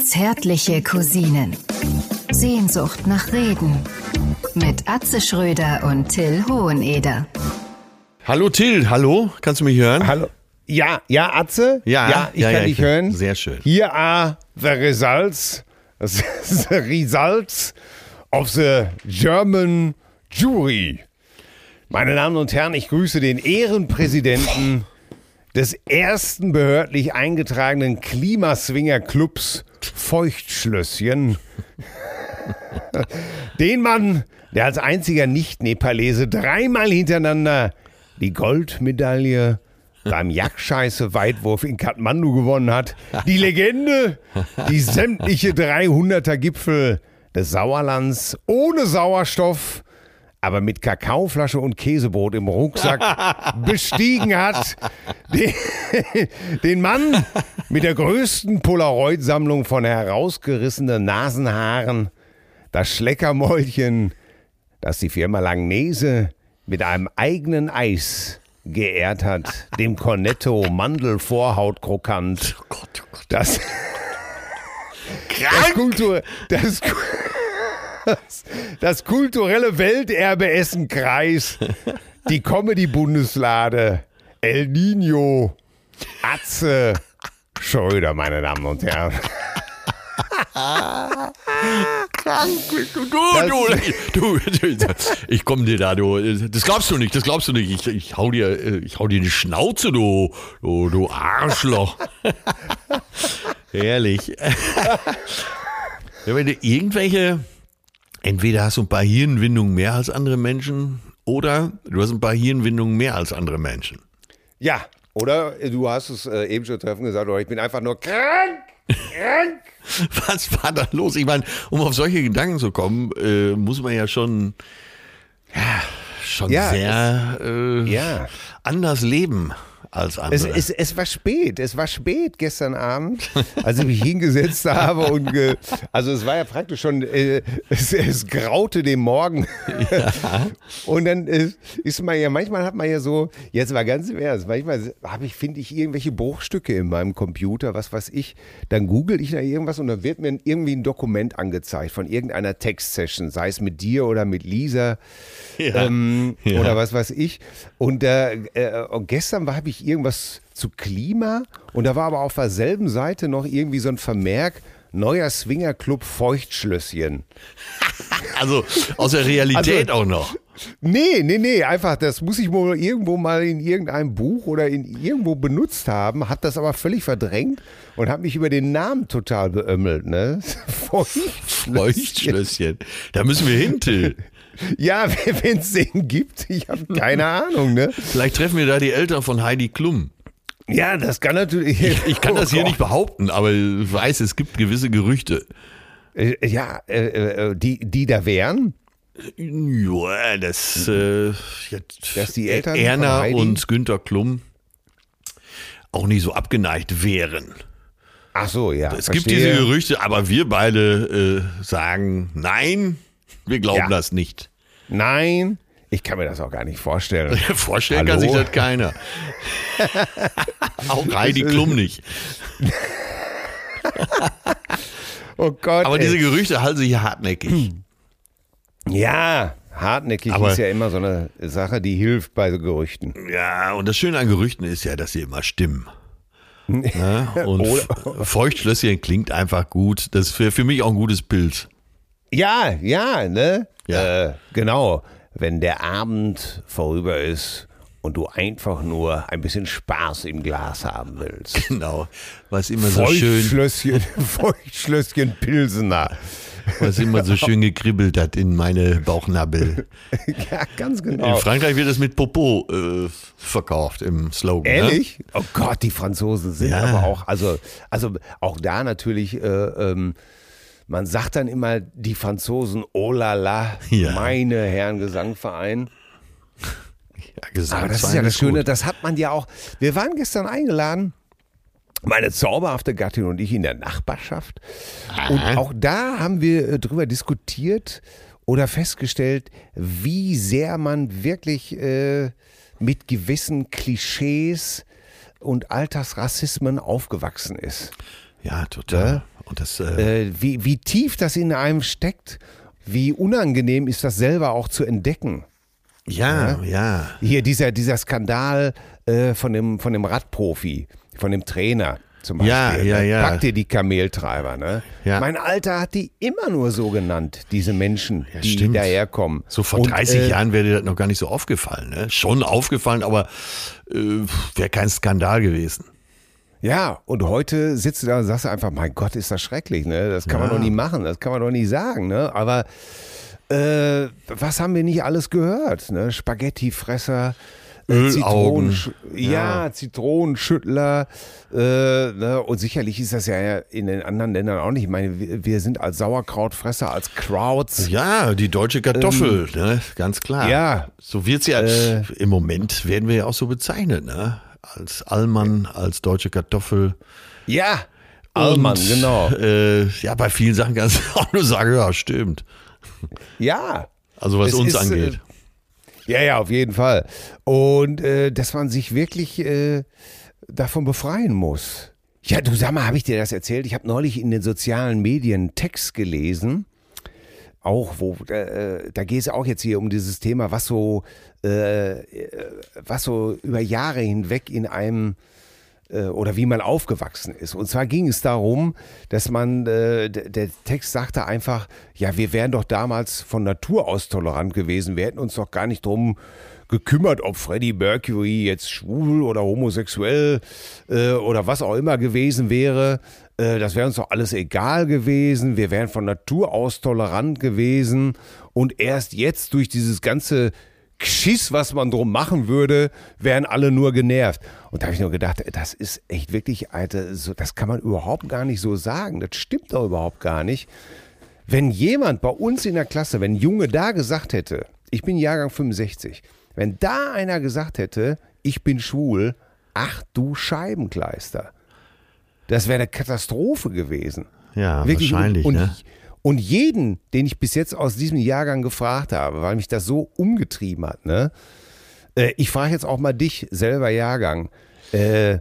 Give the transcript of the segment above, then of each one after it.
Zärtliche Cousinen. Sehnsucht nach Reden. Mit Atze Schröder und Till Hoheneder. Hallo Till, hallo, kannst du mich hören? Hallo. Ja, ja, Atze? Ja, ja ich ja, kann ja, dich ich- hören. sehr schön. Here are the results. The results of the German jury. Meine Damen und Herren, ich grüße den Ehrenpräsidenten des ersten behördlich eingetragenen Klimaswinger-Clubs Feuchtschlösschen. Den Mann, der als einziger Nicht-Nepalese dreimal hintereinander die Goldmedaille beim Jagdscheiße-Weitwurf in Kathmandu gewonnen hat. Die Legende, die sämtliche 300er Gipfel des Sauerlands ohne Sauerstoff, aber mit Kakaoflasche und Käsebrot im Rucksack bestiegen hat. Den, den Mann mit der größten Polaroid-Sammlung von herausgerissenen Nasenhaaren, das Schleckermäulchen, das die Firma Langnese mit einem eigenen Eis geehrt hat, dem Cornetto Mandelvorhautkrokant. Oh Gott, oh Gott. Das, das, Kultur, das, das, das kulturelle Welterbe Essen-Kreis, die Comedy-Bundeslade, El Nino, Atze, Schröder, meine Damen und Herren. Du, du, du, du, ich komm dir da, du, das glaubst du nicht, das glaubst du nicht. Ich, ich hau dir, äh, ich hau dir die Schnauze, du, du, du Arschloch. Herrlich. Ja, wenn du irgendwelche, entweder hast du ein paar Hirnwindungen mehr als andere Menschen oder du hast ein paar Hirnwindungen mehr als andere Menschen. Ja, oder du hast es äh, eben schon treffen gesagt, oder ich bin einfach nur krank. Krank. Was war da los? Ich meine, um auf solche Gedanken zu kommen, äh, muss man ja schon, ja, schon Ja, sehr äh, Ja. anders leben als Es, andere. es, es war spät, es war spät gestern Abend, als ich mich hingesetzt habe und ge, also es war ja praktisch schon, äh, es, es graute dem Morgen und dann äh, ist man ja, manchmal hat man ja so, jetzt mal ganz im Ernst, manchmal habe ich, finde ich irgendwelche Bruchstücke in meinem Computer, was weiß ich, dann google ich da irgendwas und dann wird mir irgendwie ein Dokument angezeigt von irgendeiner Textsession, sei es mit dir oder mit Lisa ja. ähm, Ja. oder was weiß ich. Und, äh, und gestern habe ich irgendwas zu Klima und da war aber auf derselben Seite noch irgendwie so ein Vermerk, neuer Swingerclub Feuchtschlösschen. also aus der Realität Also- auch noch. Nee, nee, nee, einfach, das muss ich wohl irgendwo mal in irgendeinem Buch oder in irgendwo benutzt haben, hab das aber völlig verdrängt und habe mich über den Namen total beömmelt, ne? Feuchtschlösschen. Feuchtschlösschen. Da müssen wir hin, Till. Ja, wenn es den gibt, ich habe keine Ahnung, ne? Vielleicht treffen wir da die Eltern von Heidi Klum. Ja, das kann natürlich. Ich, ich kann das hier Oh nicht behaupten, aber ich weiß, es gibt gewisse Gerüchte. Äh, Ja, äh, äh, die, die da wären. Ja, das, äh, jetzt, Dass die Eltern Erna und Günter Klum auch nicht so abgeneigt wären. Ach so, ja. Es gibt verstehe. diese Gerüchte, aber wir beide äh, sagen nein, wir glauben Ja. das nicht. Nein, ich kann mir das auch gar nicht vorstellen. Vorstellen Hallo? kann sich das keiner. auch Heidi Klum nicht. Oh Gott. Aber ey. diese Gerüchte halten sich hartnäckig. ja, hartnäckig Aber- ist ja immer so eine Sache, die hilft bei so Gerüchten. Ja, und das Schöne an Gerüchten ist ja, dass sie immer stimmen. Ne? Und Feuchtschlösschen klingt einfach gut. Das ist für, für mich auch ein gutes Bild. Ja, ja, ne? Ja. Äh, genau. Wenn der Abend vorüber ist und du einfach nur ein bisschen Spaß im Glas haben willst. Genau. Was immer so schön, Feuchtschlösschen, Feuchtschlösschen Pilsener. was immer so schön gekribbelt hat in meine Bauchnabel. Ja, ganz In genau. Frankreich wird das mit Popo äh, verkauft im Slogan. Ne? Ehrlich? Oh Gott, die Franzosen sind Ja. aber auch, also, also auch da natürlich, äh, ähm, man sagt dann immer, die Franzosen, oh la la, Ja. meine Herren Gesangverein. Ja, gesagt, Aber das ist ja das Schöne, gut. das hat man ja auch. Wir waren gestern eingeladen, meine zauberhafte Gattin und ich in der Nachbarschaft. Und auch da haben wir äh, drüber diskutiert oder festgestellt, wie sehr man wirklich äh, mit gewissen Klischees und Alltagsrassismen aufgewachsen ist. Ja, total. Ja? Und das, äh, Äh, wie, wie tief das in einem steckt, wie unangenehm ist das selber auch zu entdecken. ja, ja. Hier dieser, dieser Skandal äh, von, dem, von dem Radprofi, von dem Trainer zum Beispiel. Ja, ja, ne? ja. Packt dir die Kameltreiber. Ne? Ja. Mein Alter hat die immer nur so genannt, diese Menschen, Ja, die stimmt. daherkommen. So vor Und, 30 äh, Jahren wäre dir das noch gar nicht so aufgefallen. Ne? Schon aufgefallen, aber äh, wäre kein Skandal gewesen. Ja, und heute sitzt du da und sagst einfach, mein Gott, ist das schrecklich, ne? Das kann man Ja. doch nie machen, das kann man doch nie sagen, ne? Aber äh, was haben wir nicht alles gehört, ne? Spaghettifresser, äh, Ölaugen. Zitronensch- ja, Zitronenschüttler, äh, ne? Und sicherlich ist das ja in den anderen Ländern auch nicht. Ich meine, wir, sind als Sauerkrautfresser, als Krauts. Ja, die deutsche Kartoffel, ne? ganz klar. Ähm, Ja. So wird's ja. Äh. Im Moment werden wir ja auch so bezeichnet, ne? Als Allmann, als deutsche Kartoffel. Ja, Allmann, Und, genau. Äh, ja, bei vielen Sachen kannst du auch nur sagen, ja, stimmt. Ja. Also was uns ist, äh, angeht. Ja, ja, auf jeden Fall. Und äh, dass man sich wirklich äh, davon befreien muss. Ja, du sag mal, habe ich dir das erzählt? Ich habe neulich in den sozialen Medien Text gelesen. Auch, wo, äh, da geht es auch jetzt hier um dieses Thema, was so, äh, äh, was so über Jahre hinweg in einem äh, oder wie man aufgewachsen ist. Und zwar ging es darum, dass man, äh, der Text sagte einfach, ja, wir wären doch damals von Natur aus tolerant gewesen. Wir hätten uns doch gar nicht drum gekümmert, ob Freddie Mercury jetzt schwul oder homosexuell äh, oder was auch immer gewesen wäre. Äh, das wäre uns doch alles egal gewesen. Wir wären von Natur aus tolerant gewesen. Und erst jetzt durch dieses ganze Geschiss, was man drum machen würde, wären alle nur genervt. Und da habe ich nur gedacht, das ist echt wirklich, Alter, so, das kann man überhaupt gar nicht so sagen. Das stimmt doch überhaupt gar nicht. Wenn jemand bei uns in der Klasse, wenn ein Junge da gesagt hätte, ich bin Jahrgang 65, wenn da einer gesagt hätte, ich bin schwul, ach du Scheibenkleister. Das wäre eine Katastrophe gewesen. Ja, Wirklich. wahrscheinlich, und, ne? Und jeden, den ich bis jetzt aus diesem Jahrgang gefragt habe, weil mich das so umgetrieben hat, ne? Äh, ich frage jetzt auch mal dich, selber Jahrgang. Äh,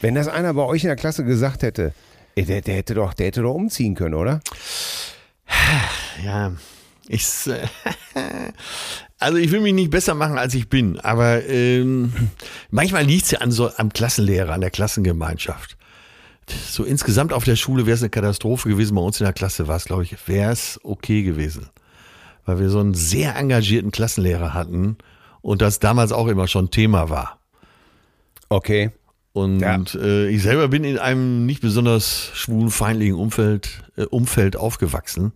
wenn das einer bei euch in der Klasse gesagt hätte, der, der, hätte doch, der hätte doch umziehen können, oder? Ja, ich. äh, Also ich will mich nicht besser machen, als ich bin, aber ähm, manchmal liegt es ja an so, am Klassenlehrer, an der Klassengemeinschaft. So insgesamt auf der Schule wäre es eine Katastrophe gewesen. Bei uns in der Klasse war es, glaube ich, wäre es okay gewesen. Weil wir so einen sehr engagierten Klassenlehrer hatten und das damals auch immer schon Thema war. Okay. Und Ja. äh, ich selber bin in einem nicht besonders schwulenfeindlichen Umfeld, äh, Umfeld aufgewachsen.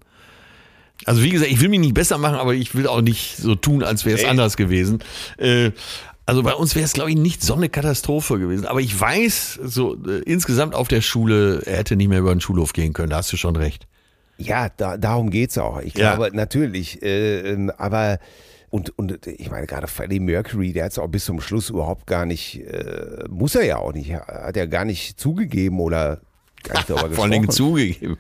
Also wie gesagt, ich will mich nicht besser machen, aber ich will auch nicht so tun, als wäre es anders gewesen. Äh, also bei uns wäre es, glaube ich, nicht so eine Katastrophe gewesen. Aber ich weiß, so äh, insgesamt auf der Schule, er hätte nicht mehr über den Schulhof gehen können, da hast du schon recht. Ja, da, darum geht's auch. Ich Ja. glaube, natürlich, äh, ähm, aber und, und ich meine, gerade Freddie Mercury, der hat es auch bis zum Schluss überhaupt gar nicht, äh, muss er ja auch nicht, hat er gar nicht zugegeben oder gar nicht darüber Vor allen Dingen gesprochen. zugegeben.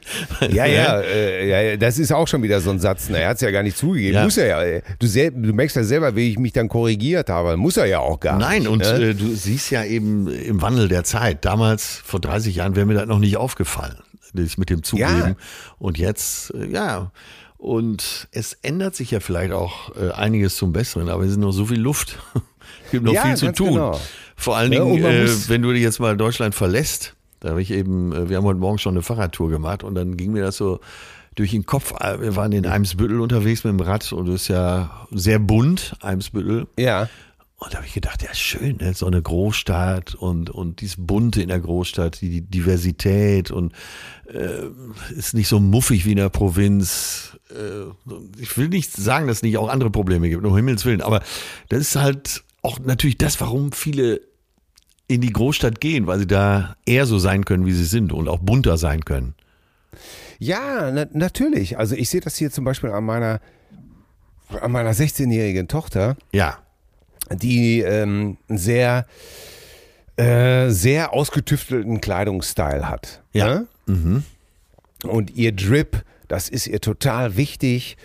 Ja, ja, äh, ja, das ist auch schon wieder so ein Satz. Na, er hat es ja gar nicht zugegeben. Ja. Muss er ja. Du, du merkst ja selber, wie ich mich dann korrigiert habe. Muss er ja auch gar Nein, nicht. und ne? äh, du siehst ja eben im Wandel der Zeit. Damals, vor 30 Jahren, wäre mir das noch nicht aufgefallen. Das mit dem Zugeben. Ja. Und jetzt, äh, ja. Und es ändert sich ja vielleicht auch äh, einiges zum Besseren, aber es ist noch so viel Luft. es gibt noch Ja, viel zu tun. genau. Vor allen Ja, Dingen, äh, wenn du jetzt mal Deutschland verlässt, da habe ich eben, äh, wir haben heute Morgen schon eine Fahrradtour gemacht und dann ging mir das so durch den Kopf. Äh, Wir waren in Eimsbüttel unterwegs mit dem Rad und es ist ja sehr bunt, Eimsbüttel. ja. Und da habe ich gedacht, ja schön, ne? so eine Großstadt und, und dieses Bunte in der Großstadt, die Diversität und äh, ist nicht so muffig wie in der Provinz. Äh, ich will nicht sagen, dass es nicht auch andere Probleme gibt, um Himmels Willen, aber das ist halt auch natürlich das, warum viele in die Großstadt gehen, weil sie da eher so sein können, wie sie sind und auch bunter sein können. Ja, na, natürlich. Also ich sehe das hier zum Beispiel an meiner, an meiner 16-jährigen Tochter. Ja, die ähm, einen sehr, äh, sehr ausgetüftelten Kleidungsstyle hat. Ja. Ne? Und ihr Drip, das ist ihr total wichtig.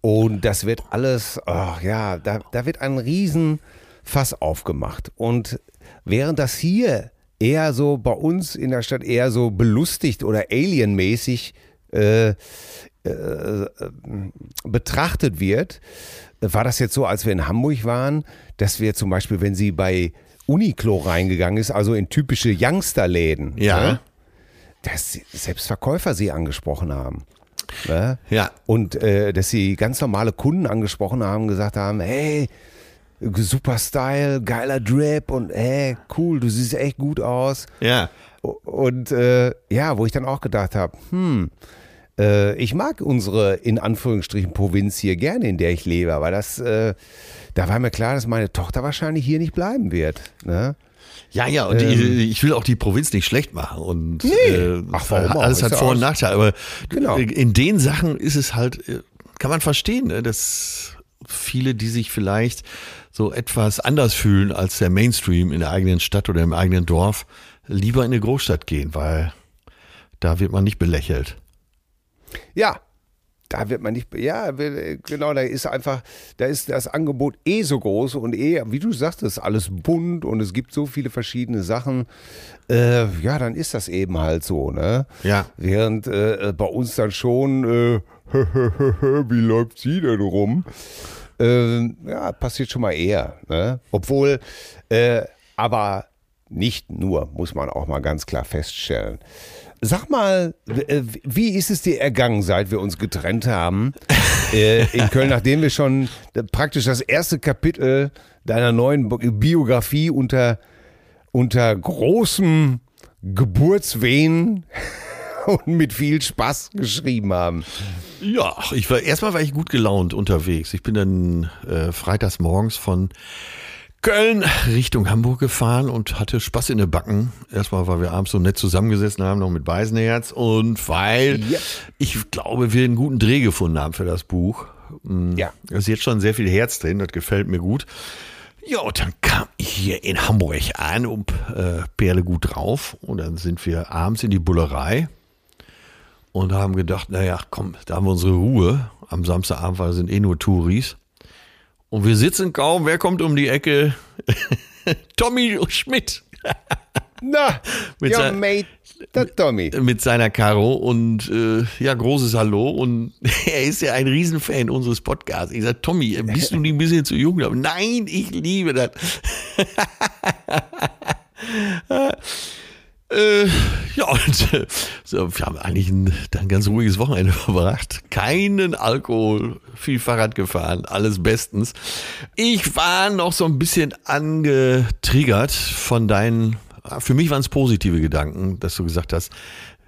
Und das wird alles, ach ja, da, da wird ein Riesenfass aufgemacht. Und während das hier eher so bei uns in der Stadt eher so belustigt oder alienmäßig äh, äh, betrachtet wird. War das jetzt so, als wir in Hamburg waren, dass wir zum Beispiel, wenn sie bei Uniqlo reingegangen ist, also in typische Youngster-Läden, Ja. ne, dass selbst Verkäufer sie angesprochen haben. Ne? Ja. Und äh, dass sie ganz normale Kunden angesprochen haben, gesagt haben, hey, super Style, geiler Drip und hey, cool, du siehst echt gut aus. Ja. Und äh, ja, wo ich dann auch gedacht habe, hm, äh, ich mag unsere in Anführungsstrichen Provinz hier gerne, in der ich lebe, aber das, äh, da war mir klar, dass meine Tochter wahrscheinlich hier nicht bleiben wird. Ne? Ja, ja, und ich, ich will auch die Provinz nicht schlecht machen. Und Ähm. Nee. äh, Ach, warum auch? alles Ist hat ja Vor- und Nachteile. Aber Genau. in den Sachen ist es halt, äh, kann man verstehen, ne, dass viele, die sich vielleicht so etwas anders fühlen als der Mainstream in der eigenen Stadt oder im eigenen Dorf, lieber in eine Großstadt gehen, weil da wird man nicht belächelt. Ja, da wird man nicht, ja, genau, da ist einfach, da ist das Angebot eh so groß und eh, wie du sagtest, alles bunt und es gibt so viele verschiedene Sachen. Äh, ja, dann ist das eben halt so, ne? Ja. Während äh, bei uns dann schon, äh, wie läuft sie denn rum? Ähm, ja, passiert schon mal eher, ne? Obwohl, äh, aber nicht nur, muss man auch mal ganz klar feststellen. Sag mal, äh, wie ist es dir ergangen, seit wir uns getrennt haben äh, in Köln, nachdem wir schon äh, praktisch das erste Kapitel deiner neuen Bi- Biografie unter, unter großem Geburtswehen und mit viel Spaß geschrieben haben? Ja, ich war erstmal war ich gut gelaunt unterwegs. Ich bin dann äh, freitags morgens von Köln Richtung Hamburg gefahren und hatte Spaß in den Backen. Erstmal, weil wir abends so nett zusammengesessen haben, noch mit Beisenherz und weil Ja. ich glaube, wir einen guten Dreh gefunden haben für das Buch. Mm, Ja. Da ist jetzt schon sehr viel Herz drin, das gefällt mir gut. Ja, und dann kam ich hier in Hamburg an und äh, Perle gut drauf. Und dann sind wir abends in die Bullerei und haben gedacht, naja, komm, da haben wir unsere Ruhe. Am Samstagabend, weil sind eh nur Touris. Und wir sitzen kaum, wer kommt um die Ecke? Tommy Schmidt Na, Mit sein- mate, der Tommy. mit seiner Caro und äh, ja, großes Hallo. Und er ist ja ein Riesenfan unseres Podcasts. Ich sage, Tommy, bist du nicht ein bisschen zu jung? Nein, ich liebe das. Äh, ja, und äh, wir haben eigentlich ein, ein ganz ruhiges Wochenende verbracht. Keinen Alkohol, viel Fahrrad gefahren, alles bestens. Ich war noch so ein bisschen angetriggert von deinen, für mich waren es positive Gedanken, dass du gesagt hast,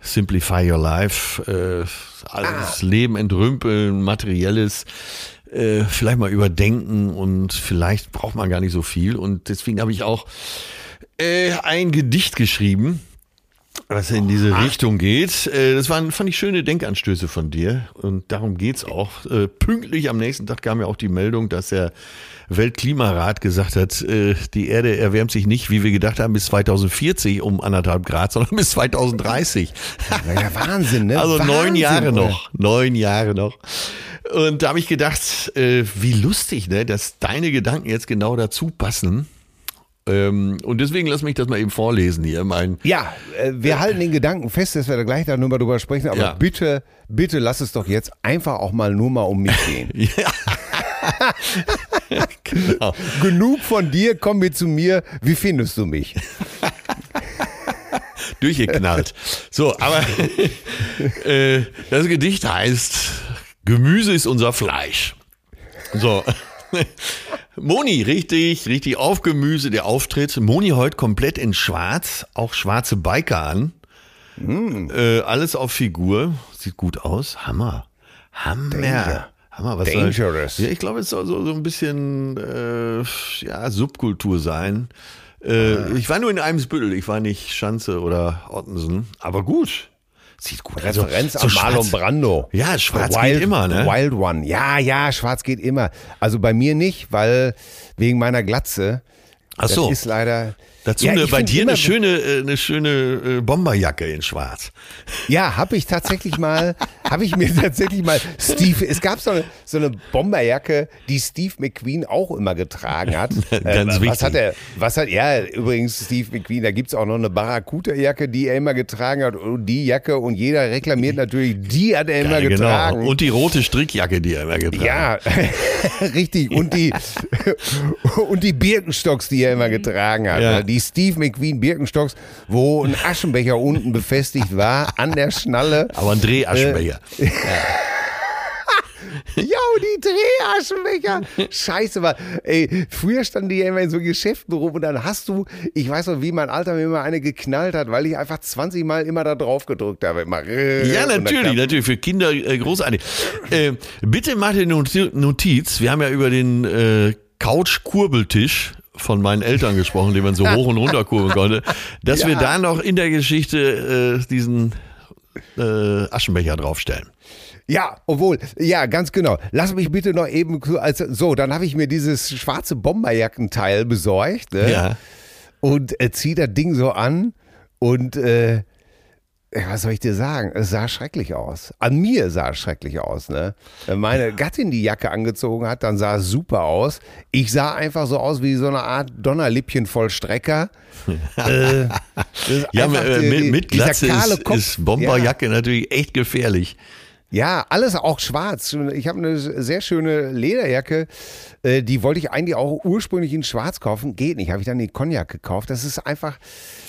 simplify your life, äh, alles Leben entrümpeln, materielles, äh, vielleicht mal überdenken und vielleicht braucht man gar nicht so viel. Und deswegen habe ich auch äh, ein Gedicht geschrieben, was in diese Richtung geht. Äh, Das waren, fand ich, schöne Denkanstöße von dir. Und darum geht's auch. Äh, Pünktlich am nächsten Tag kam ja auch die Meldung, dass der Weltklimarat gesagt hat, äh, die Erde erwärmt sich nicht, wie wir gedacht haben, bis 2040 um anderthalb Grad, sondern bis 2030. Ja, Wahnsinn, ne? Also neun Wahnsinn, Jahre oder? noch. Neun Jahre noch. Und da habe ich gedacht, wie lustig, ne, dass deine Gedanken jetzt genau dazu passen. Ähm, und deswegen lass mich das mal eben vorlesen hier. Mein, Ja, äh, wir halten den Gedanken fest, dass wir da gleich darüber drüber sprechen, aber Ja. bitte, bitte lass es doch jetzt einfach auch mal nur mal um mich gehen. genau. Genug von dir, komm mit zu mir. Wie findest du mich? durchgeknallt. So, aber äh, das Gedicht heißt, Gemüse ist unser Fleisch. So. Moni, richtig, richtig auf Gemüse, der Auftritt. Moni heute komplett in schwarz, auch schwarze Biker an. Äh, alles auf Figur, sieht gut aus. Hammer. Hammer. Danger. Hammer, was Dangerous. Soll, ja, ich glaube, es soll so, so ein bisschen äh, ja, Subkultur sein. Äh, ich war nur in Eimsbüttel, ich war nicht Schanze oder Ottensen, aber gut. Sieht gut aus. Referenz Also, an so Marlon schwarz- Brando. Ja, schwarz The geht immer, ne? Wild One. Ja, ja, schwarz geht immer. Also bei mir nicht, weil wegen meiner Glatze. Ach so. Das ist leider. Dazu Ja, eine, bei dir eine schöne, äh, eine schöne äh, Bomberjacke in schwarz. Ja, habe ich tatsächlich mal, habe ich mir tatsächlich mal Steve, es gab so eine, so eine Bomberjacke, die Steve McQueen auch immer getragen hat. Ganz äh, wichtig. was hat er, was hat, ja, übrigens Steve McQueen, da gibt es auch noch eine Barracuda-Jacke, die er immer getragen hat und die Jacke und jeder reklamiert natürlich, die hat er immer Ja, getragen. Genau. Und die rote Strickjacke, die er immer getragen hat. Ja, richtig. Und die, und die Birkenstocks, die er immer getragen hat. Ja. Die Steve McQueen Birkenstocks, wo ein Aschenbecher unten befestigt war, an der Schnalle. Aber ein Drehaschenbecher. Ja, und die Drehaschenbecher. Scheiße, war. Ey, früher standen die ja immer in so Geschäften rum und dann hast du, ich weiß noch, wie mein Alter mir immer eine geknallt hat, weil ich einfach 20 Mal immer da drauf gedrückt habe. Immer, äh, Ja, natürlich, natürlich. Für Kinder äh, großartig. Äh, bitte mach dir Notiz. Wir haben ja über den äh, Couch-Kurbeltisch von meinen Eltern gesprochen, den man so hoch und runter kurbeln konnte, dass Ja. wir da noch in der Geschichte äh, diesen äh, Aschenbecher draufstellen. Ja, obwohl, ja, ganz genau. Lass mich bitte noch eben, so, also, so, dann habe ich mir dieses schwarze Bomberjackenteil besorgt ne? Ja. und äh, zieh das Ding so an und äh, was soll ich dir sagen? Es sah schrecklich aus. An mir sah es schrecklich aus. Ne? Wenn meine Gattin die Jacke angezogen hat, dann sah es super aus. Ich sah einfach so aus wie so eine Art Donnerlippchen voll Strecker. äh, Ja, äh, mit, die- mit Glatze ist, ist Bomberjacke natürlich echt gefährlich. Ja, alles auch schwarz. Ich habe eine sehr schöne Lederjacke. äh, Die wollte ich eigentlich auch ursprünglich in schwarz kaufen. Geht nicht. Habe ich dann die Cognac gekauft. Das ist einfach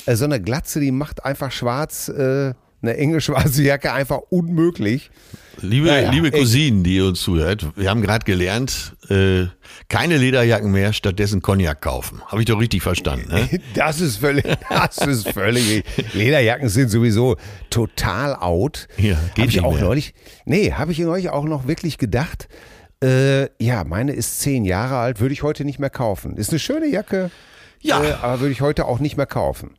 äh, so eine Glatze, die macht einfach schwarz, äh, eine enge schwarze Jacke einfach unmöglich. Liebe, Naja, liebe. Cousinen, die uns zuhört, wir haben gerade gelernt, äh, keine Lederjacken mehr, stattdessen Cognac kaufen. Habe ich doch richtig verstanden. Ne? Das ist völlig, das ist völlig. Lederjacken sind sowieso total out. Ja, geht hab ich nicht auch mehr. neulich. Nee, habe ich neulich auch noch wirklich gedacht. Äh, ja, meine ist zehn Jahre alt, würde ich heute nicht mehr kaufen. Ist eine schöne Jacke. Ja. Äh, aber würde ich heute auch nicht mehr kaufen.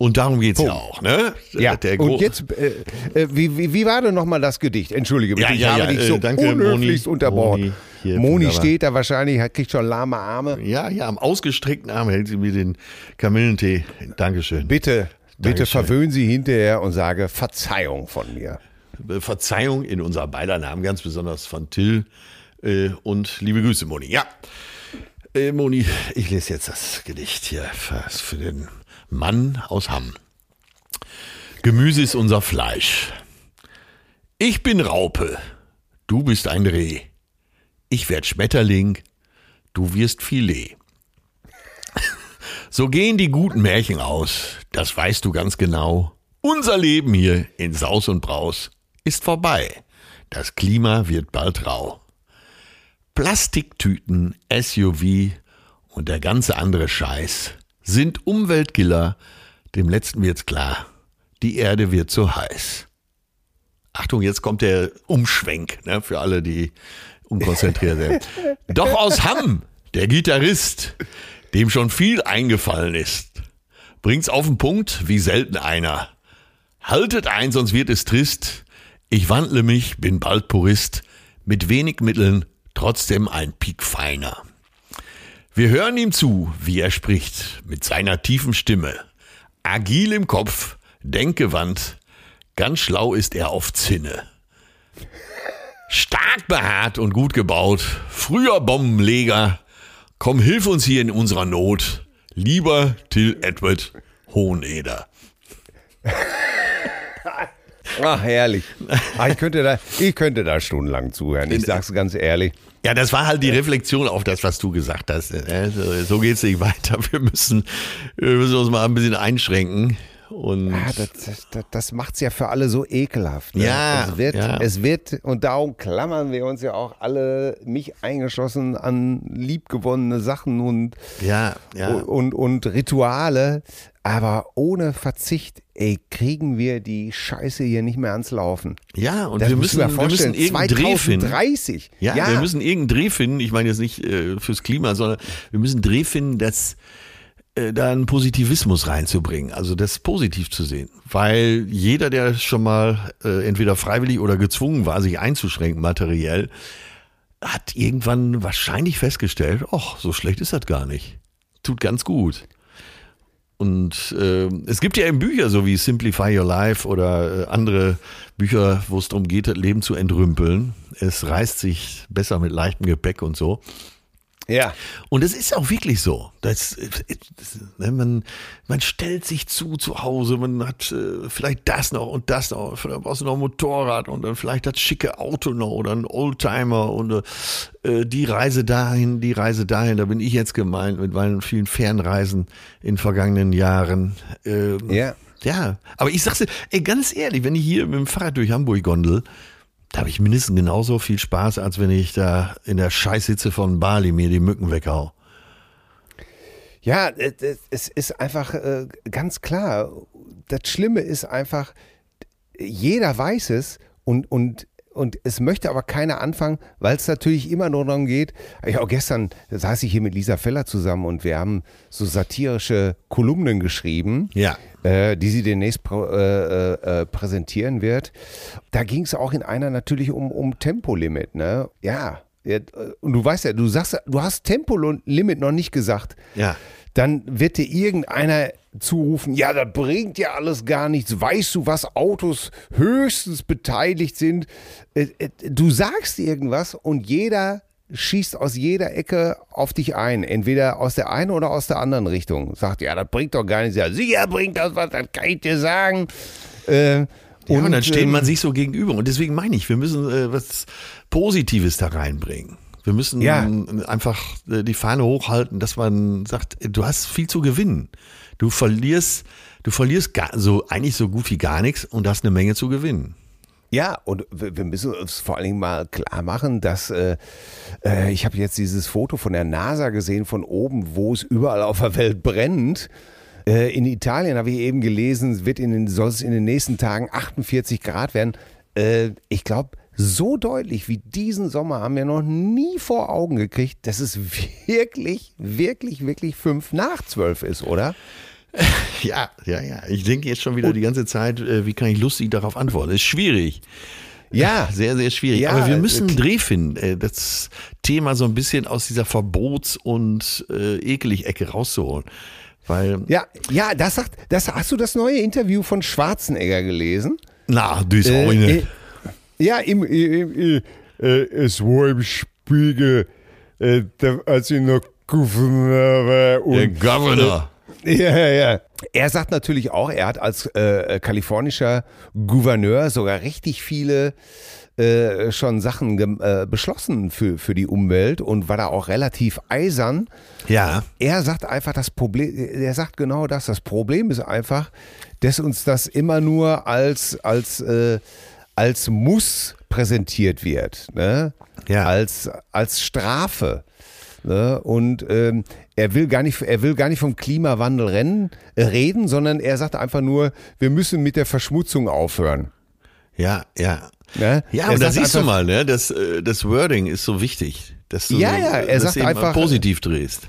Und darum geht's ja auch. Ne? Ja, Der und jetzt, äh, äh, wie, wie, wie war denn nochmal das Gedicht? Entschuldige bitte, Ja, ich ja, habe ja, dich äh, so danke, unhöflichst Moni. unterbrochen. Moni, Moni steht da wahrscheinlich, hat- kriegt schon lahme Arme. Ja, ja, am ausgestreckten Arm hält sie mir den Kamillentee. Dankeschön. Bitte, bitte Dankeschön. verwöhnen Sie hinterher und sage Verzeihung von mir. Äh, Verzeihung in unser beider Namen, ganz besonders von Till äh, und liebe Grüße, Moni. Ja, äh, Moni, ich lese jetzt das Gedicht hier für den Mann aus Hamm. Gemüse ist unser Fleisch. Ich bin Raupe, du bist ein Reh. Ich werd Schmetterling, du wirst Filet. So gehen die guten Märchen aus, das weißt du ganz genau. Unser Leben hier in Saus und Braus ist vorbei. Das Klima wird bald rau. Plastiktüten, SUV und der ganze andere Scheiß sind Umweltkiller. Dem letzten wird's klar. Die Erde wird zu heiß. Achtung, jetzt kommt der Umschwenk ne, für alle, die unkonzentriert sind. Doch aus Hamm, der Gitarrist, dem schon viel eingefallen ist, bringt's auf den Punkt wie selten einer. Haltet ein, sonst wird es trist. Ich wandle mich, bin bald Purist, mit wenig Mitteln, trotzdem ein Pik feiner. Wir hören ihm zu, wie er spricht, mit seiner tiefen Stimme. Agil im Kopf, denkgewandt, ganz schlau ist er auf Zinne. Stark behaart und gut gebaut, früher Bombenleger. Komm, hilf uns hier in unserer Not. Lieber Till Edward Hoheneder. Ach, herrlich. Ah, ich, könnte da, ich könnte da stundenlang zuhören. Ich sag's ganz ehrlich. Ja, das war halt die Reflexion auf das, was du gesagt hast. So, so geht's nicht weiter. Wir müssen, wir müssen uns mal ein bisschen einschränken. Und Ah, das, das, das macht's ja für alle so ekelhaft. Ne? Ja, es wird, ja. es wird, und darum klammern wir uns ja auch alle, mich eingeschlossen, an liebgewonnene Sachen und, ja, ja. und, und Rituale. Aber ohne Verzicht, ey, kriegen wir die Scheiße hier nicht mehr ans Laufen. Ja, und Das wir müssen, dir wir müssen vorstellen, irgendeinen Dreh finden. 2030. Ja, wir müssen irgendeinen Dreh finden. Ich meine jetzt nicht äh, fürs Klima, sondern wir müssen einen Dreh finden, dass äh, da einen Positivismus reinzubringen, also das positiv zu sehen. Weil jeder, der schon mal äh, entweder freiwillig oder gezwungen war, sich einzuschränken materiell, hat irgendwann wahrscheinlich festgestellt, ach, so schlecht ist das gar nicht. Tut ganz gut. Und äh, es gibt ja eben Bücher, so wie Simplify Your Life oder äh, andere Bücher, wo es darum geht, das Leben zu entrümpeln. Es reißt sich besser mit leichtem Gepäck und so. Ja. Und es ist auch wirklich so. Das, das, ne, man, man stellt sich zu zu Hause, man hat äh, vielleicht das noch und das noch, vielleicht brauchst du noch ein Motorrad und dann vielleicht das schicke Auto noch oder ein Oldtimer und äh, die Reise dahin, die Reise dahin, da bin ich jetzt gemeint mit meinen vielen Fernreisen in vergangenen Jahren. Ähm, ja. Ja, aber ich sag's dir, ey, ganz ehrlich, wenn ich hier mit dem Fahrrad durch Hamburg gondel, da habe ich mindestens genauso viel Spaß, als wenn ich da in der Scheißhitze von Bali mir die Mücken weghau. Ja, es ist einfach äh, ganz klar. Das Schlimme ist einfach, jeder weiß es und, und und es möchte aber keiner anfangen, weil es natürlich immer nur darum geht. Ja, auch gestern saß ich hier mit Lisa Feller zusammen und wir haben so satirische Kolumnen geschrieben, ja. äh, die sie demnächst pr äh, äh, präsentieren wird. Da ging es auch in einer natürlich um, um Tempolimit, ne? Ja. Und du weißt ja, du sagst, du hast Tempolimit noch nicht gesagt. Ja dann wird dir irgendeiner zurufen, ja, das bringt ja alles gar nichts. Weißt du, was Autos höchstens beteiligt sind? Äh, äh, du sagst irgendwas und jeder schießt aus jeder Ecke auf dich ein. Entweder aus der einen oder aus der anderen Richtung. Sagt, ja, das bringt doch gar nichts. Ja, sicher bringt das was, das kann ich dir sagen. Äh, ja, und, und, dann steht ähm, man sich so gegenüber. Und deswegen meine ich, wir müssen äh, was Positives da reinbringen. Wir müssen ja. einfach äh, die Fahne hochhalten, dass man sagt, du hast viel zu gewinnen. Du verlierst, du verlierst gar, so eigentlich so gut wie gar nichts und hast eine Menge zu gewinnen. Ja, und wir müssen uns vor allen Dingen mal klar machen, dass äh, äh, ich habe jetzt dieses Foto von der NASA gesehen von oben, wo es überall auf der Welt brennt. Äh, in Italien habe ich eben gelesen, wird in den, soll es in den nächsten Tagen 48 Grad werden. Äh, ich glaube, so deutlich wie diesen Sommer haben wir noch nie vor Augen gekriegt, dass es wirklich, wirklich, wirklich fünf nach zwölf ist, oder? Ja, ja, ja. Ich denke jetzt schon wieder Und, die ganze Zeit, äh, wie kann ich lustig darauf antworten? Ist schwierig. Ja, sehr, sehr schwierig. Ja, Aber wir müssen einen Dreh finden, äh, das Thema so ein bisschen aus dieser Verbots- und äh, Ekelig-Ecke rauszuholen. Weil ja, ja, das sagt, das, hast du das neue Interview von Schwarzenegger gelesen? Na, das ist auch eine. Ja, im, im, im äh, es war im Spiegel, äh, als ich noch Gouverneur war. Und, Der Governor. Äh, ja, ja. Er sagt natürlich auch, er hat als äh, kalifornischer Gouverneur sogar richtig viele äh, schon Sachen äh, beschlossen für, für die Umwelt und war da auch relativ eisern. Ja. Er sagt einfach, das Problem, er sagt genau das. Das Problem ist einfach, dass uns das immer nur als, als äh, als Muss präsentiert wird, ne? ja. als, als Strafe. Ne? Und ähm, er will gar nicht, er will gar nicht vom Klimawandel rennen, äh, reden, sondern er sagt einfach nur, wir müssen mit der Verschmutzung aufhören. Ja, ja. Ne? Ja, aber da siehst du mal, ne? das, äh, das Wording ist so wichtig, dass du ja, ja, er das sagt einfach positiv drehst.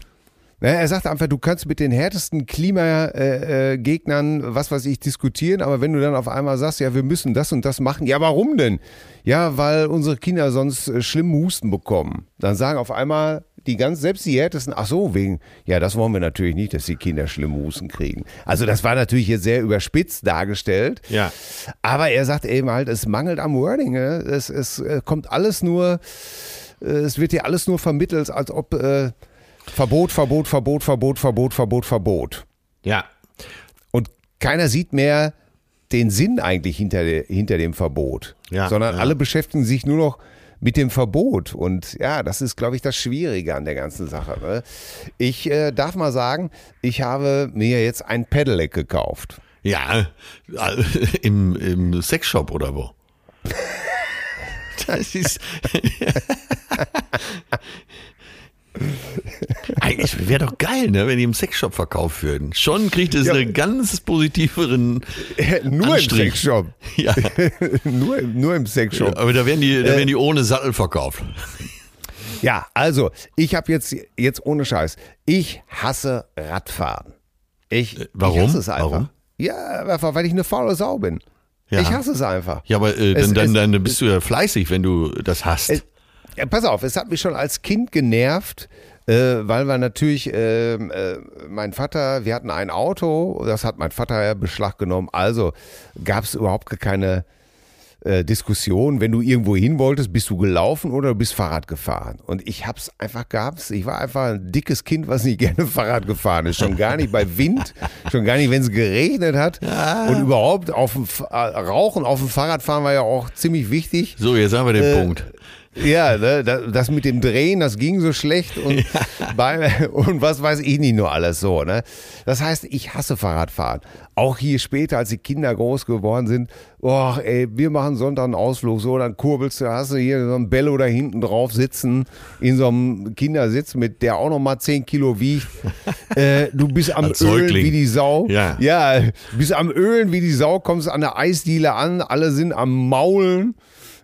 Naja, er sagt einfach, du kannst mit den härtesten Klimagegnern, äh, was weiß ich, diskutieren, aber wenn du dann auf einmal sagst, ja, wir müssen das und das machen, ja, warum denn? Ja, weil unsere Kinder sonst äh, schlimmen Husten bekommen. Dann sagen auf einmal die ganz, selbst die härtesten, ach so, wegen, ja, das wollen wir natürlich nicht, dass die Kinder schlimme Husten kriegen. Also das war natürlich jetzt sehr überspitzt dargestellt. Ja. Aber er sagt eben halt, es mangelt am Wording. Ne? Es, es äh, kommt alles nur, es wird dir alles nur vermittelt, als ob äh, Verbot, Verbot, Verbot, Verbot, Verbot, Verbot, Verbot. Ja. Und keiner sieht mehr den Sinn eigentlich hinter, hinter dem Verbot, ja, sondern ja. alle beschäftigen sich nur noch mit dem Verbot. Und ja, das ist, glaube ich, das Schwierige an der ganzen Sache. Ne? Ich äh, darf mal sagen, ich habe mir jetzt ein Pedelec gekauft. Ja, äh, im, im Sexshop oder wo? das ist. Eigentlich wäre doch geil, ne, wenn die im Sexshop verkauft würden. Schon kriegt es ja. einen ganz positiveren Nur Anstrich. im Sexshop. Ja. nur, nur im Sexshop. aber da werden, die, da werden die ohne Sattel verkauft. Ja, also, ich habe jetzt, jetzt ohne Scheiß, ich hasse Radfahren. Ich, Warum? Ich hasse es einfach. Warum? Ja, weil ich eine faule Sau bin. Ja. Ich hasse es einfach. Ja, aber äh, es, dann, dann, dann bist du ja fleißig, wenn du das hast. Ja, pass auf, es hat mich schon als Kind genervt, äh, weil wir natürlich, äh, äh, mein Vater, wir hatten ein Auto, das hat mein Vater ja Beschlag genommen, also gab es überhaupt keine äh, Diskussion, wenn du irgendwo hin wolltest, bist du gelaufen oder du bist Fahrrad gefahren. Und ich hab's einfach gehabt. Ich war einfach ein dickes Kind, was nicht gerne Fahrrad gefahren ist. Schon gar nicht bei Wind, schon gar nicht, wenn es geregnet hat. Und überhaupt auf dem äh, Rauchen auf dem Fahrrad fahren war ja auch ziemlich wichtig. So, jetzt haben wir den Äh, Punkt. Ja, ne, das, mit dem Drehen, das ging so schlecht und, bei, und was weiß ich nicht nur alles so. Ne? Das heißt, ich hasse Fahrradfahren. Auch hier später, als die Kinder groß geworden sind, oh, ey, wir machen Sonntag einen Ausflug, so, dann kurbelst du, hast du hier so einen Bello da hinten drauf sitzen, in so einem Kindersitz, mit der auch nochmal 10 Kilo wiegt. äh, du bist am Ölen wie die Sau. Ja. ja, bist am Ölen wie die Sau, kommst an der Eisdiele an, alle sind am Maulen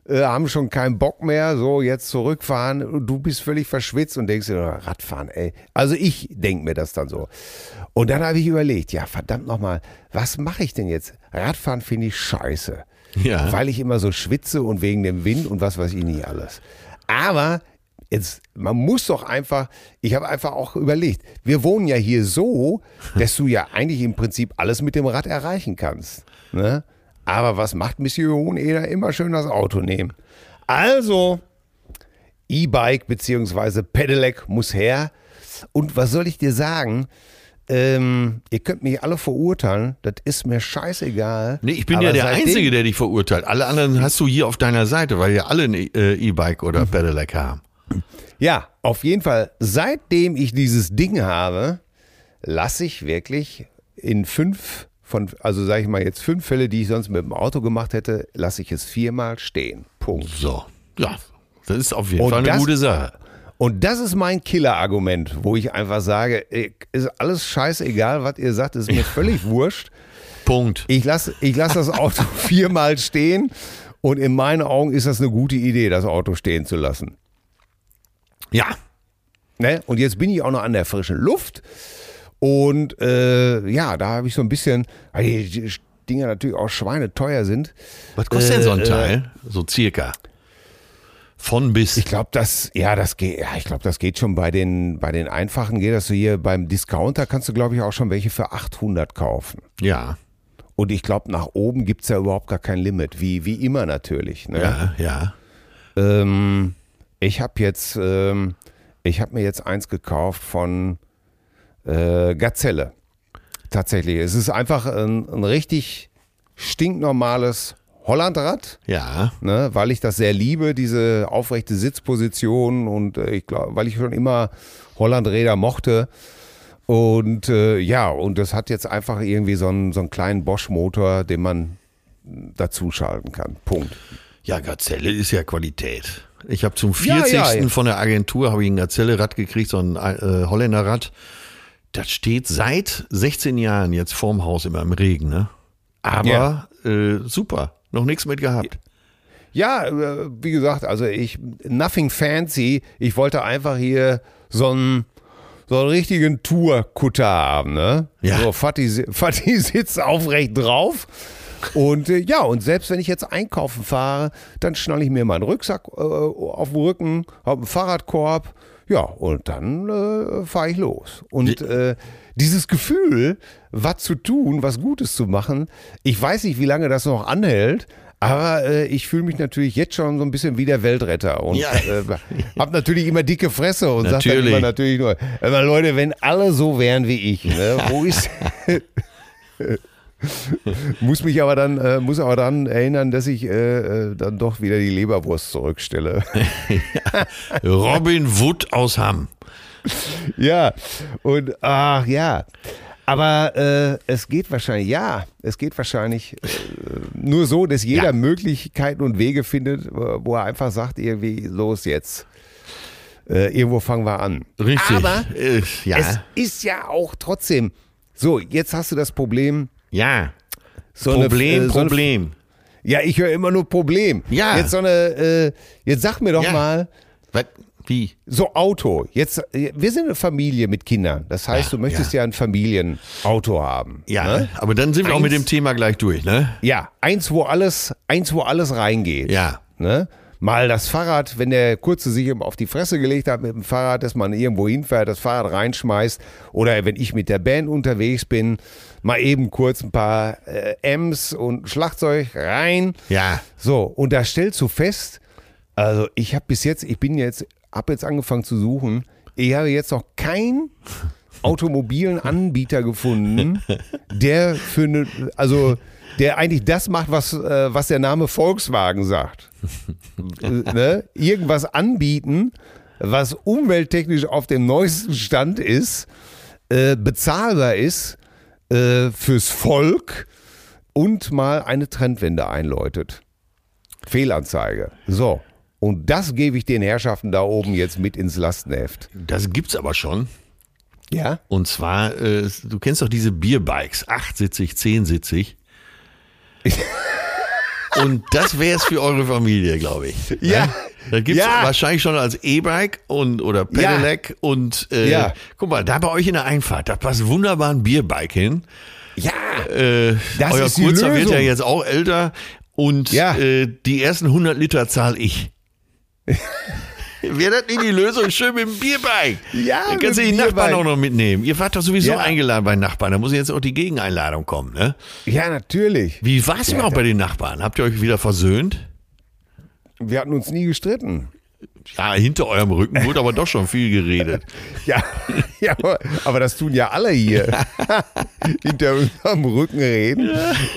äh, haben schon keinen Bock mehr, so jetzt zurückfahren. Du bist völlig verschwitzt und denkst dir, Radfahren, ey. Also ich denke mir das dann so. Und dann habe ich überlegt, ja, verdammt nochmal, was mache ich denn jetzt? Radfahren finde ich scheiße. Ja. Weil ich immer so schwitze und wegen dem Wind und was weiß ich nicht alles. Aber jetzt, man muss doch einfach, ich habe einfach auch überlegt, wir wohnen ja hier so, dass du ja eigentlich im Prinzip alles mit dem Rad erreichen kannst. Ne? Aber was macht Monsieur Hoheneder? Immer schön das Auto nehmen. Also, E-Bike beziehungsweise Pedelec muss her. Und was soll ich dir sagen? Ähm, ihr könnt mich alle verurteilen, das ist mir scheißegal. Nee, ich bin Aber ja der Einzige, der dich verurteilt. Alle anderen hast du hier auf deiner Seite, weil ja alle ein äh, E-Bike oder Pedelec haben. Ja, auf jeden Fall. Seitdem ich dieses Ding habe, lasse ich wirklich in fünf von, also sage ich mal jetzt fünf Fälle, die ich sonst mit dem Auto gemacht hätte, lasse ich es viermal stehen. Punkt. So, ja, das ist auf jeden Und Fall eine das- gute Sache. Und das ist mein Killer-Argument, wo ich einfach sage, ist alles scheißegal, was ihr sagt, ist mir völlig wurscht. Punkt. Ich lasse ich lass das Auto viermal stehen und in meinen Augen ist das eine gute Idee, das Auto stehen zu lassen. Ja, Ne? Und jetzt bin ich auch noch an der frischen Luft. Und äh, ja, da habe ich so ein bisschen, weil die Dinger natürlich auch schweineteuer sind. was kostet denn so ein Äh, Teil? So circa. Von bis. Ich glaube, das, ja, das geht, ja, ich glaube, das geht schon bei den, bei den einfachen, geht das so hier beim Discounter kannst du, glaube ich, auch schon welche für 800 kaufen. ja, Und ich glaube, nach oben gibt's ja überhaupt gar kein Limit, wie, wie immer natürlich. Ne? ja, ja. Ähm, ich habe jetzt, ähm, ich habe mir jetzt eins gekauft von äh, Gazelle. Tatsächlich. Es ist einfach ein, ein richtig stinknormales Hollandrad, Ja, ne, weil ich das sehr liebe, diese aufrechte Sitzposition und äh, ich glaube, weil ich schon immer Hollandräder mochte. Und äh, ja, und das hat jetzt einfach irgendwie so einen, so einen kleinen Bosch-Motor, den man dazuschalten kann. Punkt. ja, Gazelle ist ja Qualität. Ich habe zum Ja, 40. ja, ja. von der Agentur habe ich ein Gazelle-Rad gekriegt, so ein äh, Holländer-Rad. Das steht seit 16 Jahren jetzt vorm Haus immer im Regen, ne? Aber äh, super, noch nichts mit gehabt. Ja, äh, wie gesagt, also ich, nothing fancy. Ich wollte einfach hier so einen, so einen richtigen Tour-Kutter haben, ne? Ja. So, Fatih sitzt aufrecht drauf. Und äh, ja, und selbst wenn ich jetzt einkaufen fahre, dann schnalle ich mir meinen Rucksack äh, auf den Rücken, habe einen Fahrradkorb, ja, und dann äh, fahre ich los. Und äh, dieses Gefühl, was zu tun, was Gutes zu machen, ich weiß nicht, wie lange das noch anhält, aber äh, ich fühle mich natürlich jetzt schon so ein bisschen wie der Weltretter und Ja. äh, habe natürlich immer dicke Fresse und sage dann immer natürlich nur, immer Leute, wenn alle so wären wie ich, ne, wo ist muss mich aber dann äh, muss aber dann erinnern, dass ich äh, äh, dann doch wieder die Leberwurst zurückstelle. Robin Wood aus Hamm. ja und ach ja, aber äh, es geht wahrscheinlich ja, es geht wahrscheinlich äh, nur so, dass jeder Ja. Möglichkeiten und Wege findet, wo er einfach sagt irgendwie los jetzt. Äh, irgendwo fangen wir an. Richtig. Aber äh, ja, es ist ja auch trotzdem so. Jetzt hast du das Problem. Ja. So eine- Problem, äh, so eine- Problem. Ja, ich höre immer nur Problem. Ja. Jetzt so eine, äh, jetzt sag mir doch Ja. mal, Was? Wie? so Auto. Jetzt, äh, wir sind eine Familie mit Kindern. Das heißt, Ja, du möchtest ja, ein Familienauto haben. Ja, Ne? aber dann sind wir auch mit Eins- dem Thema gleich durch, ne? Ja, eins, wo alles, eins, wo alles reingeht. Ja. Ne? Mal das Fahrrad, wenn der Kurze sich auf die Fresse gelegt hat mit dem Fahrrad, dass man irgendwo hinfährt, das Fahrrad reinschmeißt. Oder wenn ich mit der Band unterwegs bin, mal eben kurz ein paar äh, M's und Schlagzeug rein. Ja. So, und da stellst du fest, also ich habe bis jetzt, ich bin jetzt, habe jetzt angefangen zu suchen, ich habe jetzt noch keinen automobilen Anbieter gefunden, der für eine, also der eigentlich das macht, was, äh, was der Name Volkswagen sagt. ne? Irgendwas anbieten, was umwelttechnisch auf dem neuesten Stand ist, äh, bezahlbar ist äh, fürs Volk und mal eine Trendwende einläutet. Fehlanzeige. So. Und das gebe ich den Herrschaften da oben jetzt mit ins Lastenheft. Das gibt's aber schon. Ja? Und zwar, äh, du kennst doch diese Bierbikes, achtsitzig, zehnsitzig. Und das wäre es für eure Familie, glaube ich. Ja. Ne? Da gibt's Ja. wahrscheinlich schon als E-Bike und oder Pedelec und äh, Ja. guck mal, da bei euch in der Einfahrt, da passt wunderbar ein Bierbike hin. Ja. Äh, Das euer ist die Kurzer wird Lösung. ja jetzt auch älter und Ja. äh, die ersten 100 Liter zahle ich. Wäre das nicht die Lösung? Schön mit dem Bierbike. Ja, Dann kannst du die Nachbarn auch noch mitnehmen. Ihr wart doch sowieso Ja. eingeladen bei Nachbarn. Da muss jetzt auch die Gegeneinladung kommen. Ne? Ja, natürlich. Wie war es überhaupt bei den Nachbarn? Habt ihr euch wieder versöhnt? Wir hatten uns nie gestritten. Ja, hinter eurem Rücken wurde aber doch schon viel geredet. Ja, ja aber, das tun ja alle hier. Hinter unserem Rücken reden.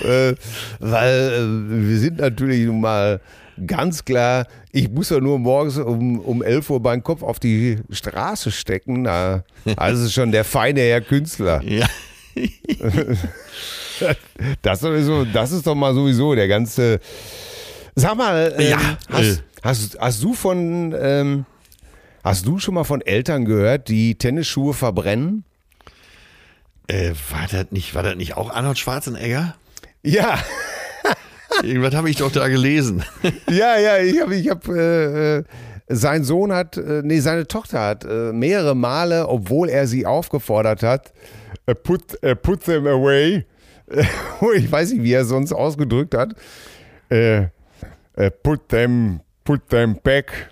Äh, weil äh, wir sind natürlich nun mal ganz klar, ich muss ja nur morgens um, um 11 Uhr meinen Kopf auf die Straße stecken. Na, also ist schon der feine Herr Künstler. Ja. Das, ist so, das ist doch mal sowieso der ganze. Sag mal, ähm, Ja, hast, äh. hast, hast du von. Ähm, hast du schon mal von Eltern gehört, die Tennisschuhe verbrennen? Äh, war, das nicht, war das nicht auch Arnold Schwarzenegger? Ja, Irgendwas habe ich doch da gelesen. ja, ja. Ich habe, ich habe. Äh, äh, sein Sohn hat, äh, nee, seine Tochter hat äh, mehrere Male, obwohl er sie aufgefordert hat, äh, put, äh, put them away. ich weiß nicht, wie er sonst ausgedrückt hat. Äh, äh, put them, put them back.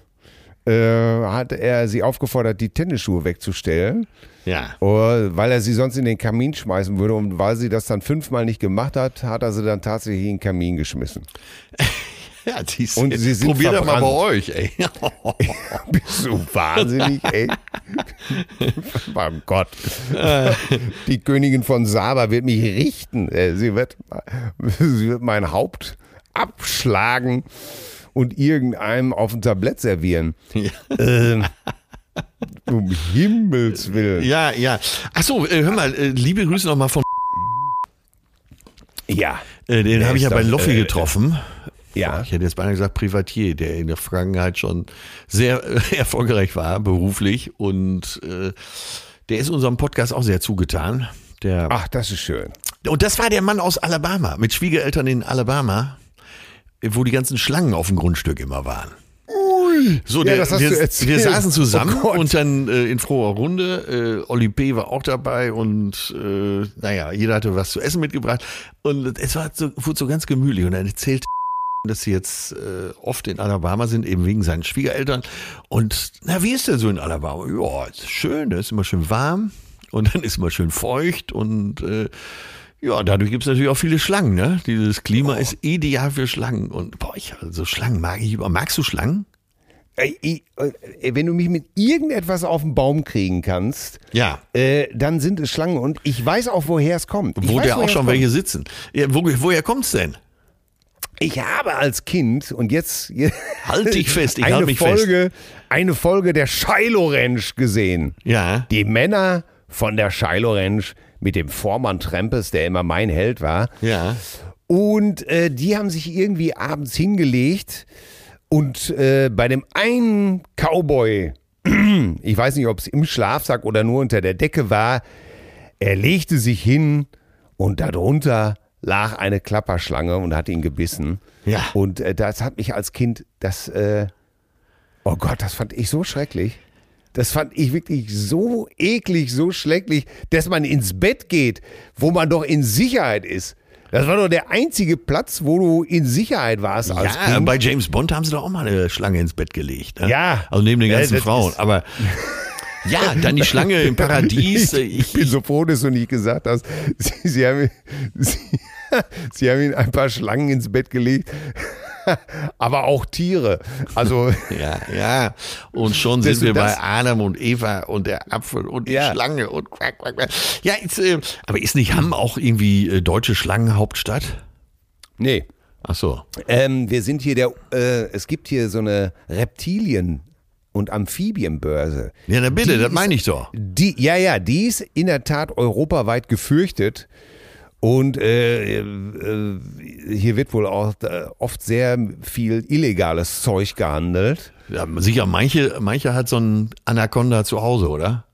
Äh, hat er sie aufgefordert, die Tennisschuhe wegzustellen, Ja. weil er sie sonst in den Kamin schmeißen würde. Und weil sie das dann fünfmal nicht gemacht hat, hat er sie dann tatsächlich in den Kamin geschmissen. Ja, die Und sie sind Probier doch mal bei verbrannt. euch, ey. Bist du wahnsinnig, ey? oh Gott. Die Königin von Saba wird mich richten. Äh, Sie wird, sie wird mein Haupt abschlagen und irgendeinem auf ein Tablett servieren. Ja. Ähm, um Himmels Willen. Ja, ja. Ach so, äh, hör mal, äh, liebe Grüße nochmal von. Ja. Äh, den habe ich ja bei? Loffi Äh, getroffen. Ja. Ich hätte jetzt beinahe gesagt Privatier, der in der Vergangenheit schon sehr äh, erfolgreich war, beruflich. Und äh, der ist unserem Podcast auch sehr zugetan. Der, Ach, das ist schön. und das war der Mann aus Alabama, mit Schwiegereltern in Alabama, wo die ganzen Schlangen auf dem Grundstück immer waren. So, Ja, der, das hast wir, du erzählt. wir saßen zusammen Oh und dann äh, in froher Runde. Äh, Oli P. war auch dabei und äh, naja, jeder hatte was zu essen mitgebracht. Und es war so, wurde so ganz gemütlich. Und dann erzählt dass sie jetzt äh, oft in Alabama sind, eben wegen seinen Schwiegereltern. Und na, wie ist denn so in Alabama? Ja, ist schön, da ist immer schön warm und dann ist immer schön feucht und äh, ja, dadurch gibt es natürlich auch viele Schlangen, ne? Dieses Klima ist ideal für Schlangen. Und boah, ich, also Schlangen mag ich über. Magst du Schlangen? Ich- äh, Wenn du mich mit irgendetwas auf den Baum kriegen kannst, Ja. äh, dann sind es Schlangen. Und ich weiß auch, woher es kommt. Ich Wo weiß, der auch es schon kommt. welche sitzen. Ja, wo, woher kommt's denn? Ich habe als Kind und jetzt Halt dich fest, ich eine halt mich fest. Folge, eine Folge der Shiloh Ranch gesehen. Ja. Die Männer von der Shiloh Ranch mit dem Vormann Trempes, der immer mein Held war. Ja. Und äh, die haben sich irgendwie abends hingelegt und äh, bei dem einen Cowboy, ich weiß nicht, ob es im Schlafsack oder nur unter der Decke war, er legte sich hin und darunter lag eine Klapperschlange und hat ihn gebissen. Ja. Und äh, das hat mich als Kind, das, äh, oh Gott, das fand ich so schrecklich. Das fand ich wirklich so eklig, so schrecklich, dass man ins Bett geht, wo man doch in Sicherheit ist. Das war doch der einzige Platz, wo du in Sicherheit warst als Ja, Kind. bei James Bond haben sie doch auch mal eine Schlange ins Bett gelegt. Ne? Ja. Also neben den Ja, ganzen das Frauen. Aber ja, dann die Schlange im Paradies. äh, Ich, ich bin so froh, dass du nicht gesagt hast, sie, sie, haben, sie, sie haben ihm ein paar Schlangen ins Bett gelegt, aber auch Tiere. Also Ja, ja. Und schon sind wir bei Adam und Eva und der Apfel und die Ja. Schlange und quack, quack, quack. Ja, jetzt, äh, aber ist nicht Hamm auch irgendwie äh, deutsche Schlangenhauptstadt? nee. Ach so. Ähm, wir sind hier der, äh, es gibt hier so eine Reptilien- und Amphibienbörse. Ja, dann bitte, Die das ist- meine ich doch. Die, ja, ja, die ist in der Tat europaweit gefürchtet. Und äh, äh, hier wird wohl auch äh, oft sehr viel illegales Zeug gehandelt. Ja, sicher, manche, manche hat so ein Anaconda zu Hause, oder?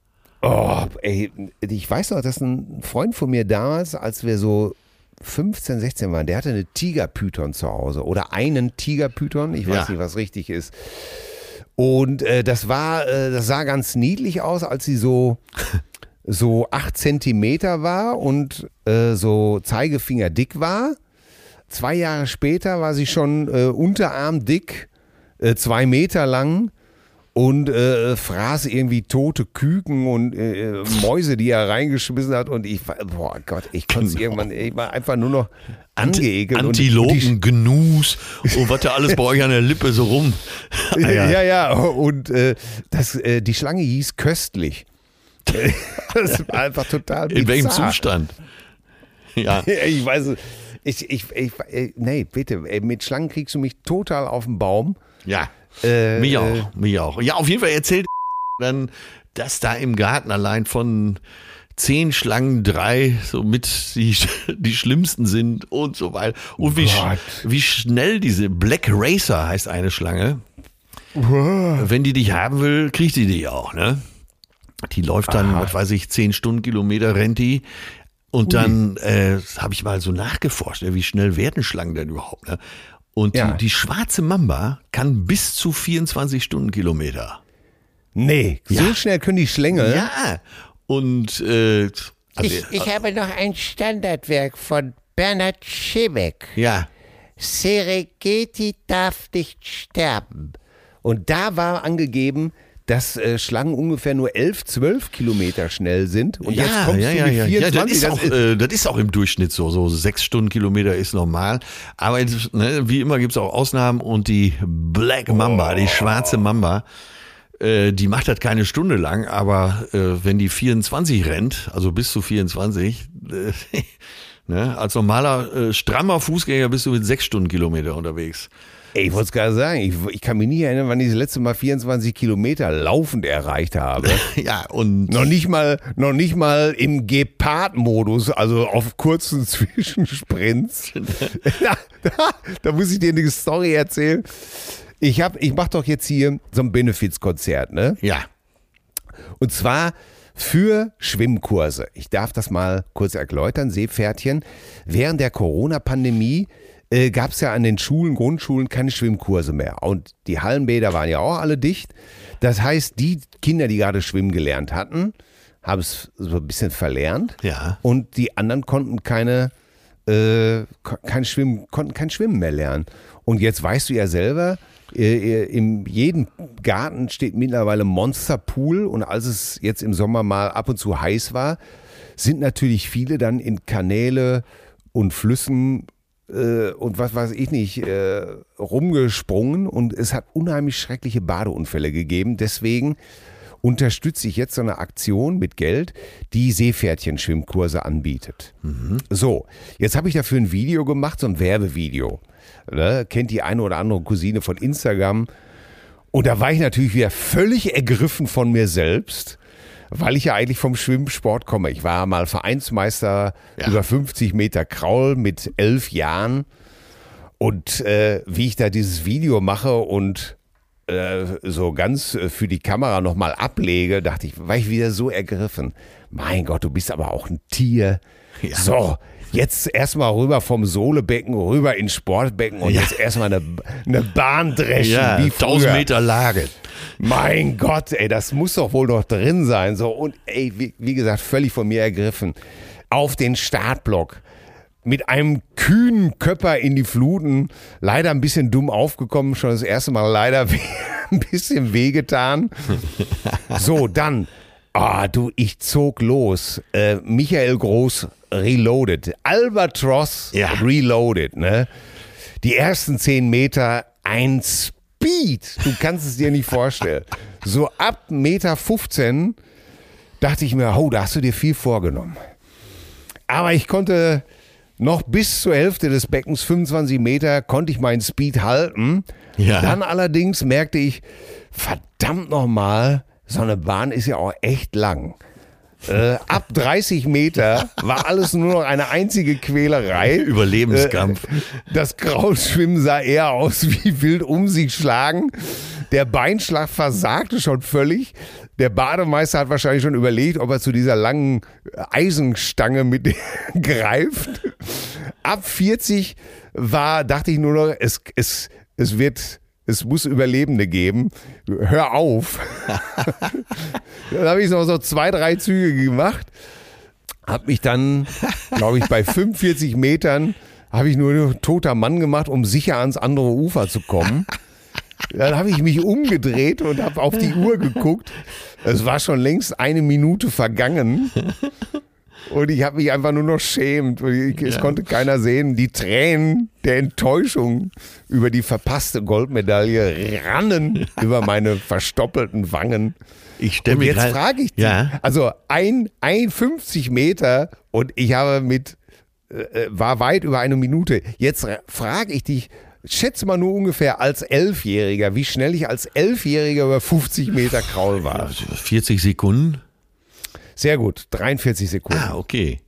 Oh, ey, ich weiß noch, dass ein Freund von mir damals, als wir so 15, 16 waren, der hatte eine Tigerpython zu Hause oder einen Tigerpython, ich weiß Ja. nicht, was richtig ist. Und äh, das war, äh, das sah ganz niedlich aus, als sie so so acht Zentimeter war und äh, so Zeigefinger dick war. Zwei Jahre später war sie schon äh, unterarmdick, äh, zwei Meter lang und äh, fraß irgendwie tote Küken und äh, Mäuse, die er reingeschmissen hat. Und ich war, boah Gott, ich konnte Genau. irgendwann, ich war einfach nur noch angeekelt. und- Antilopen, Gnus und was da alles bei euch an der Lippe so rum. Und Ah, ja, ja, und äh, das, äh, die Schlange hieß köstlich. das war einfach total In welchem bizarr. Zustand? Ja. Ich weiß es. Ich, ich, ich, nee, bitte, mit Schlangen kriegst du mich total auf den Baum. Ja. Äh, Mich auch, mich auch. Ja, auf jeden Fall erzählt dann, dass da im Garten allein von zehn Schlangen drei so mit die, die schlimmsten sind und so weiter. Und wie, sch- wie schnell diese Black Racer heißt eine Schlange. Wenn die dich haben will, kriegt die dich auch, ne? Die läuft dann, was weiß ich, zehn Stundenkilometer rennt die. Und dann äh, habe ich mal so nachgeforscht, ne, wie schnell werden Schlangen denn überhaupt, ne? Und Ja. die, die schwarze Mamba kann bis zu 24 Stundenkilometer. Nee, so Ja. schnell können die Schlängel. Ja. Und äh, also, Ich, ich habe noch ein Standardwerk von Bernhard Schimek. ja, Serengeti darf nicht sterben. Und da war angegeben, dass äh, Schlangen ungefähr nur 11, 12 Kilometer schnell sind. Und jetzt ja, kommst ja, du ja, mit ja, 24. ja, das ist, das auch, ist- äh, das ist auch im Durchschnitt so. So sechs Stundenkilometer ist normal. Aber es- ne, wie immer gibt es auch Ausnahmen und die Black Mamba, die schwarze Mamba, äh, die macht das keine Stunde lang, aber äh, wenn die 24 rennt, also bis zu 24, äh, ne, als normaler äh, strammer Fußgänger bist du mit sechs Stundenkilometer unterwegs. Ey, ich wollte es gerade sagen, ich, ich kann mich nicht erinnern, wann ich das letzte Mal 24 Kilometer laufend erreicht habe. Ja, und noch nicht mal, noch nicht mal im Gepard-Modus, also auf kurzen Zwischensprints. da, da, da muss ich dir eine Story erzählen. Ich hab, ich mache doch jetzt hier so ein Benefizkonzert, ne? ja, Und zwar für Schwimmkurse. Ich darf das mal kurz erläutern, Seepferdchen. Während der Corona-Pandemie äh, gab es ja an den Schulen, Grundschulen keine Schwimmkurse mehr. Und die Hallenbäder waren ja auch alle dicht. Das heißt, die Kinder, die gerade schwimmen gelernt hatten, haben es so ein bisschen verlernt. Ja. Und die anderen konnten keine, äh, kein Schwimmen, konnten kein Schwimmen mehr lernen. Und jetzt weißt du ja selber, äh, in jedem Garten steht mittlerweile Monsterpool und als es jetzt im Sommer mal ab und zu heiß war, sind natürlich viele dann in Kanäle und Flüssen äh, und was weiß ich nicht äh, rumgesprungen und es hat unheimlich schreckliche Badeunfälle gegeben. Deswegen unterstütze ich jetzt so eine Aktion mit Geld, die Seepferdchen-Schwimmkurse anbietet. So, jetzt habe ich dafür ein Video gemacht, so ein Werbevideo. Ne? Kennt die eine oder andere Cousine von Instagram. Und da war ich natürlich wieder völlig ergriffen von mir selbst, weil ich ja eigentlich vom Schwimmsport komme. Ich war mal Vereinsmeister Ja. über 50 Meter Kraul mit elf Jahren. Und äh, wie ich da dieses Video mache und äh, so ganz äh, für die Kamera nochmal ablege, dachte ich, war ich wieder so ergriffen. Mein Gott, du bist aber auch ein Tier. Ja. So, jetzt erstmal rüber vom Sohlebecken rüber ins Sportbecken und Ja. jetzt erstmal eine, eine Bahn dreschen. ja, wie 1000 früher. Meter Lage. Mein Gott, ey, das muss doch wohl noch drin sein. So, und ey, wie, wie gesagt, völlig von mir ergriffen. Auf den Startblock. mit einem kühnen Köpper in die Fluten. Leider ein bisschen dumm aufgekommen, schon das erste Mal leider ein bisschen wehgetan. So, dann, ah, du, ich zog los. Äh, Michael Groß Reloaded. Albatross Ja. Reloaded, ne? Die ersten zehn Meter ein Speed. Du kannst es dir nicht vorstellen. So ab Meter 15 dachte ich mir, oh, da hast du dir viel vorgenommen. Aber ich konnte noch bis zur Hälfte des Beckens, 25 Meter, konnte ich meinen Speed halten. Ja. Dann allerdings merkte ich, verdammt nochmal, so eine Bahn ist ja auch echt lang. Äh, ab 30 Meter war alles nur noch eine einzige Quälerei. Überlebenskampf. Äh, das Krautschwimmen sah eher aus wie wild um sich schlagen. Der Beinschlag versagte schon völlig. Der Bademeister hat wahrscheinlich schon überlegt, ob er zu dieser langen Eisenstange mit greift. Ab 40 war, dachte ich nur noch, es, es, es wird, es muss Überlebende geben. Hör auf. dann habe ich noch so zwei, drei Züge gemacht. Hab mich dann, glaube ich, bei 45 Metern habe ich nur noch toter Mann gemacht, um sicher ans andere Ufer zu kommen. Dann habe ich mich umgedreht und habe auf die Uhr geguckt. Es war schon längst eine Minute vergangen. Und ich habe mich einfach nur noch schämt. Ich, Es konnte keiner sehen. Die Tränen der Enttäuschung über die verpasste Goldmedaille rannen über meine verstoppelten Wangen. Ich stelle mir jetzt grad- frage ich dich, Ja. also ein, ein 50 Meter und ich habe mit, äh, war weit über eine Minute. Jetzt ra- frage ich dich, schätze mal nur ungefähr als Elfjähriger, wie schnell ich als Elfjähriger über 50 Meter Kraul war. 40 Sekunden? Sehr gut, 43 Sekunden. Ah, okay.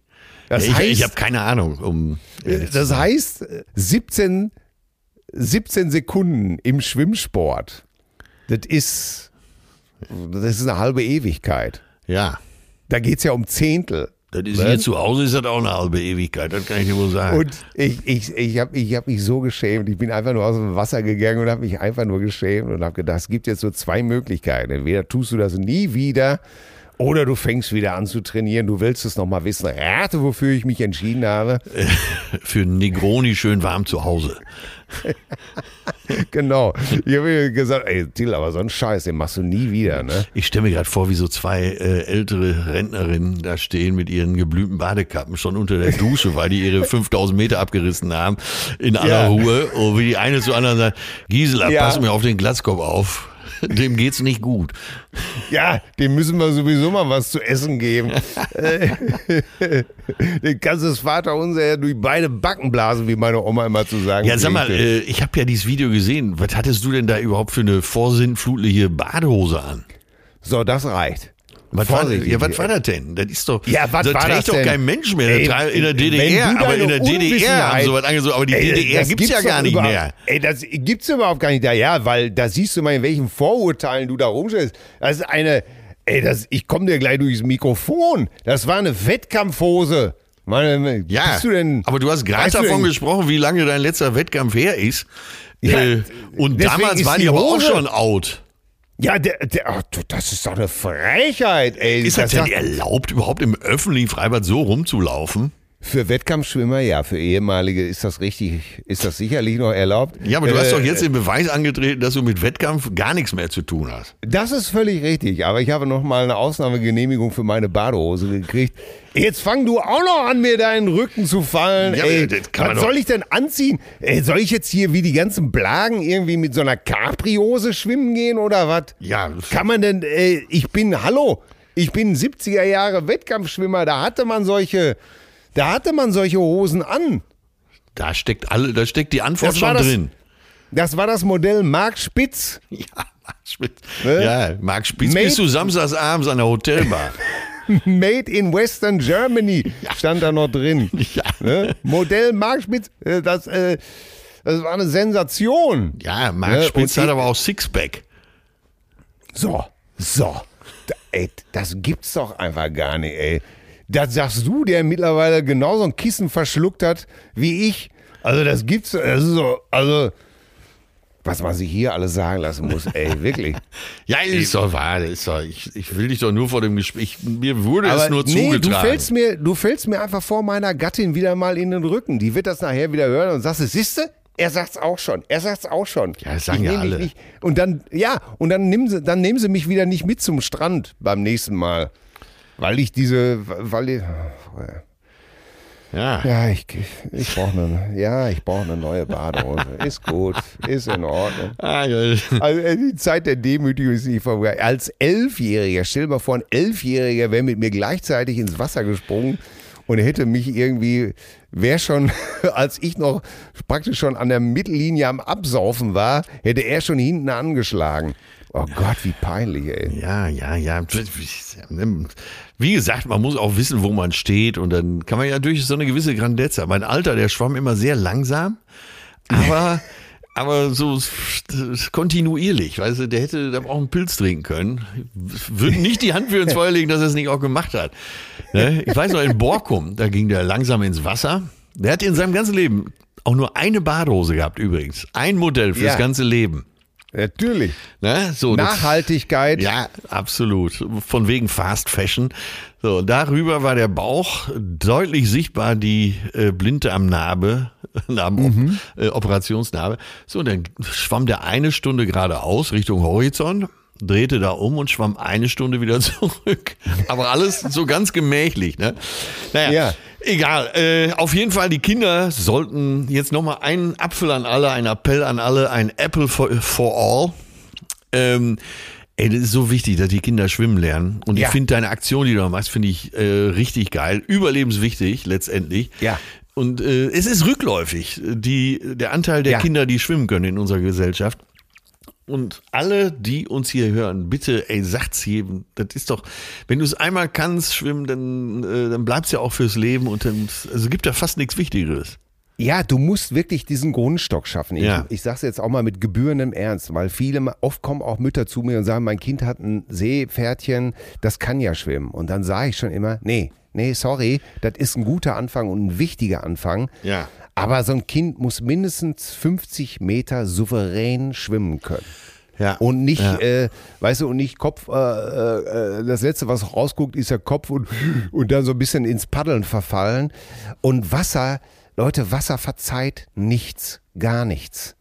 Das ich heißt- ich habe keine Ahnung. Um, Das heißt, äh, 17, 17 Sekunden im Schwimmsport, das ist, das ist eine halbe Ewigkeit. ja. Da geht es ja um Zehntel. Das ist Ne? hier zu Hause ist das auch eine halbe Ewigkeit, das kann ich dir wohl sagen. Und ich, ich, ich habe ich hab mich so geschämt. Ich bin einfach nur aus dem Wasser gegangen und habe mich einfach nur geschämt und habe gedacht, es gibt jetzt so zwei Möglichkeiten. Entweder tust du das nie wieder oder du fängst wieder an zu trainieren. Du willst es nochmal wissen. Rate, wofür ich mich entschieden habe. Für Negroni schön warm zu Hause. Genau. Ich habe gesagt, ey, Till, aber so einen Scheiß, den machst du nie wieder, ne? Ich stelle mir gerade vor, wie so zwei äh, ältere Rentnerinnen da stehen mit ihren geblümten Badekappen schon unter der Dusche, weil die ihre 5000 Meter abgerissen haben, in aller Ja. Ruhe. Und wie die eine zu anderen sagt, Gisela, Ja. pass mir auf den Glatzkopf auf. Dem geht's nicht gut. Ja, dem müssen wir sowieso mal was zu essen geben. Den kannst du das Vaterunser ja durch beide Backen blasen, wie meine Oma immer zu sagen Ja, sag mal, äh, ich habe ja dieses Video gesehen. Was hattest du denn da überhaupt für eine vorsinnflutliche Badehose an? So, das reicht. Was war, ja, was war das denn? Das ist doch, Ja, was das war trägt das doch denn? kein Mensch mehr. Ey, in der DDR, aber in der DDR haben sowas angesucht, aber die Ey, DDR das gibt's ja gar nicht mehr. Ey, das gibt's überhaupt gar nicht da. Ja, weil da siehst du mal, in welchen Vorurteilen du da rumstellst. Das ist eine, ey, das, ich komme dir gleich durchs Mikrofon. Das war eine Wettkampfhose. Meine, Ja, bist du denn, aber du hast gerade davon gesprochen, wie lange dein letzter Wettkampf her ist. Ja, äh, und damals waren die die aber auch schon out. Ja, der, der, ach, du, das ist doch eine Frechheit, ey. Ist das, das denn erlaubt, überhaupt im öffentlichen Freibad so rumzulaufen? Für Wettkampfschwimmer, ja, für ehemalige ist das richtig, ist das sicherlich noch erlaubt. Ja, aber du hast Äh, doch jetzt den Beweis angetreten, dass du mit Wettkampf gar nichts mehr zu tun hast. Das ist völlig richtig, aber ich habe noch mal eine Ausnahmegenehmigung für meine Badehose gekriegt. Jetzt fang du auch noch an, mir deinen Rücken zu fallen. Ja, ey, was soll ich denn anziehen? Ey, soll ich jetzt hier wie die ganzen Blagen irgendwie mit so einer Capri-Hose schwimmen gehen oder was? Ja, Kann man denn, ey, ich bin, hallo, ich bin 70er Jahre Wettkampfschwimmer, da hatte man solche, da hatte man solche Hosen an. da steckt alle, da steckt die Antwort Das schon das- drin. Das war das Modell Mark Spitz. Ja, Marc Spitz. Ne? Ja, Marc Spitz Made- bist du samstags abends an der Hotelbar. Made in Western Germany stand da noch drin. Ja. Ne? Modell Mark Spitz, äh, das, äh, das war eine Sensation. Ja, Marc Ne, Spitz und hat aber auch Sixpack. So, so. Ey, das gibt's doch einfach gar nicht, ey. Das sagst du, der mittlerweile genauso ein Kissen verschluckt hat wie ich. Also das gibt's, das ist so, also Was man sich hier alles sagen lassen muss, ey, wirklich. Ja, ist doch wahr. Ist doch, ich, ich will dich doch nur vor dem Gespräch. Mir wurde es nur nee, zugetragen. du fällst, mir, du fällst mir einfach vor meiner Gattin wieder mal in den Rücken. Die wird das nachher wieder hören und sagst, siehste, er sagt's auch schon. Er sagt's auch schon. Ja, das sagen Ich ja alle. Nicht. Und dann, ja, und dann nehmen sie, dann nehmen sie mich wieder nicht mit zum Strand beim nächsten Mal. Weil ich diese, weil ich, ja. ja, ich, ich brauche eine, ja, ich brauche eine neue Badehose. Ist gut, ist in Ordnung. Ah. Also äh, die Zeit der Demütigung ist nicht vorbei. Als Elfjähriger, stell dir mal vor, ein Elfjähriger wäre mit mir gleichzeitig ins Wasser gesprungen und hätte mich irgendwie, wäre schon, als ich noch praktisch schon an der Mittellinie am Absaufen war, hätte er schon hinten angeschlagen. Oh Gott, wie peinlich, ey. Ja, ja, ja. Wie gesagt, man muss auch wissen, wo man steht und dann kann man ja durch so eine gewisse Grandezza. Mein Alter, der schwamm immer sehr langsam, aber, aber so kontinuierlich. Weißt du, der hätte da auch einen Pilz trinken können. Würden nicht die Hand für ins Feuer legen, dass er es nicht auch gemacht hat. Ne? Ich weiß noch, in Borkum, da ging der langsam ins Wasser. Der hat in seinem ganzen Leben auch nur eine Badehose gehabt übrigens. Ein Modell fürs Ja. ganze Leben. Natürlich. Ne? So, das- Nachhaltigkeit. ja, absolut. Von wegen Fast Fashion. So, darüber war der Bauch deutlich sichtbar, die äh, Blinddarmnarbe, Narben, äh, Operationsnarbe. So, dann schwamm der eine Stunde geradeaus Richtung Horizont, drehte da um und schwamm eine Stunde wieder zurück. Aber alles so ganz gemächlich, ne? Naja, Ja. Egal. Äh, auf jeden Fall, die Kinder sollten jetzt nochmal einen Apfel an alle, ein Appell an alle, ein Apple for, for all. Ähm, ey, das ist so wichtig, dass die Kinder schwimmen lernen. Und Ja. ich finde deine Aktion, die du da machst, finde ich äh, richtig geil. Überlebenswichtig, letztendlich. Ja. Und äh, es ist rückläufig, die, der Anteil der Ja. Kinder, die schwimmen können in unserer Gesellschaft. Und alle, die uns hier hören, bitte, ey, sagt's jedem. Das ist doch, wenn du es einmal kannst, schwimmen, dann, äh, dann bleibt's ja auch fürs Leben und dann, also gibt da fast nichts Wichtigeres. Ja, du musst wirklich diesen Grundstock schaffen. Ich, Ja. ich sage es jetzt auch mal mit gebührendem Ernst, weil viele, oft kommen auch Mütter zu mir und sagen, mein Kind hat ein Seepferdchen, das kann ja schwimmen. Und dann sage ich schon immer, nee, nee, sorry, das ist ein guter Anfang und ein wichtiger Anfang. Ja. Aber so ein Kind muss mindestens 50 Meter souverän schwimmen können. Ja. Und nicht, Ja. äh, weißt du, und nicht Kopf, äh, äh, das Letzte, was rausguckt, ist der Kopf und, und dann so ein bisschen ins Paddeln verfallen. Und Wasser, Leute, Wasser verzeiht nichts, gar nichts.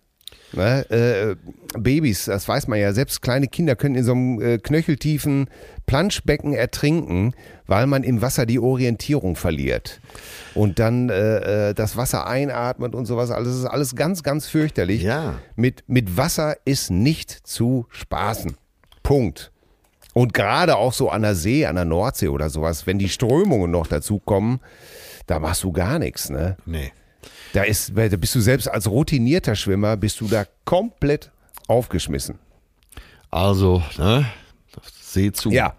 Ne? Äh, Babys, das weiß man ja, selbst kleine Kinder können in so einem äh, knöcheltiefen Planschbecken ertrinken, weil man im Wasser die Orientierung verliert. Und dann äh, äh, das Wasser einatmet und sowas. Also das ist alles ganz, ganz fürchterlich. Ja. Mit, mit Wasser ist nicht zu spaßen. Punkt. Und gerade auch so an der See, an der Nordsee oder sowas, wenn die Strömungen noch dazukommen, da machst du gar nichts, ne? Nee. Da ist, da bist du selbst als routinierter Schwimmer, bist du da komplett aufgeschmissen. Also, ne? Seh zu. Ja.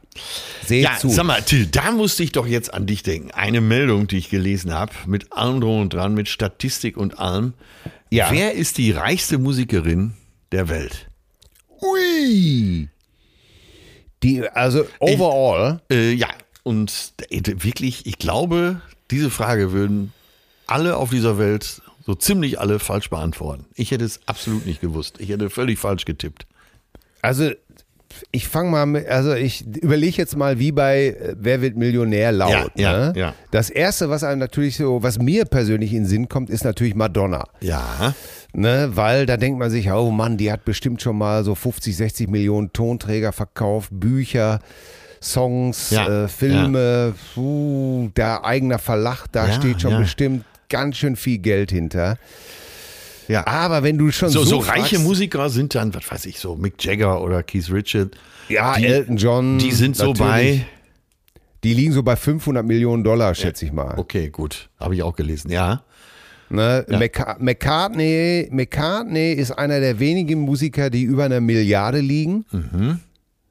Seht Ja, zu. sag mal, Till, da musste ich doch jetzt an dich denken. Eine Meldung, die ich gelesen habe, mit allem drum und dran, mit Statistik und allem. Ja. Wer ist die reichste Musikerin der Welt? Ui. Die, also overall, Äh, ja, und äh, wirklich, ich glaube, diese Frage würden alle auf dieser Welt, so ziemlich alle, falsch beantworten. Ich hätte es absolut nicht gewusst. Ich hätte völlig falsch getippt. also ich fange mal mit, also ich überlege jetzt mal, wie bei äh, Wer wird Millionär laut. Ja, ja, ne? ja. Das erste, was einem natürlich so, was mir persönlich in den Sinn kommt, ist natürlich Madonna. Ja, Ne, weil da denkt man sich, oh Mann, die hat bestimmt schon mal so 50, 60 Millionen Tonträger verkauft, Bücher, Songs, Ja, äh, Filme, puh, der eigener Verlag, da Ja, steht schon ja. bestimmt ganz schön viel Geld hinter. ja. Aber wenn du schon so, so, so reiche Musiker sind dann, was weiß ich, so Mick Jagger oder Keith Richard. ja, die- Elton John, Die sind so bei. die liegen so bei 500 Millionen Dollar, schätze ich mal. Okay, gut. Habe ich auch gelesen. Ja. Ne? Mcca- McCartney, McCartney ist einer der wenigen Musiker, die über einer Milliarde liegen. Mhm.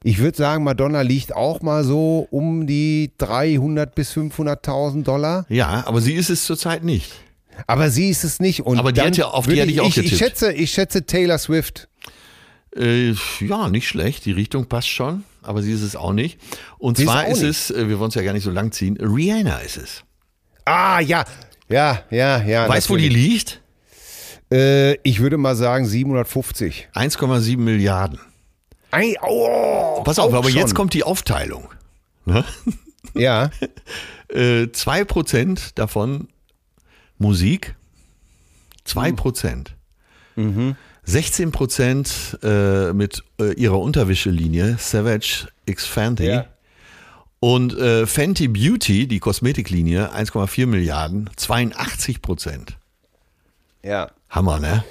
Ich würde sagen, Madonna liegt auch mal so um die 300 bis 500.000 Dollar. Ja, aber sie ist es zurzeit nicht. Aber sie ist es nicht. Und Aber die hat ja- auf die hätte ich auch ich, ich getippt. schätze, ich schätze Taylor Swift. Äh, ja, nicht schlecht. Die Richtung passt schon, aber sie ist es auch nicht. Und Sie ist zwar ist, nicht. es, äh, wir wollen es ja gar nicht so lang ziehen, Rihanna ist es. Ah, ja. Ja, ja, ja. weißt du, wo die liegt? Äh, ich würde mal sagen 750. 1,7 Milliarden. Ei, oh, Pass auf, aber schon. jetzt kommt die Aufteilung. Ne? Ja, Äh, 2% davon Musik, 2%. Mhm. 16% äh, mit äh, ihrer Unterwäschelinie Savage X Fenty. Ja. Und äh, Fenty Beauty, die Kosmetiklinie, 1,4 Milliarden, 82 Prozent. ja. Hammer, ne?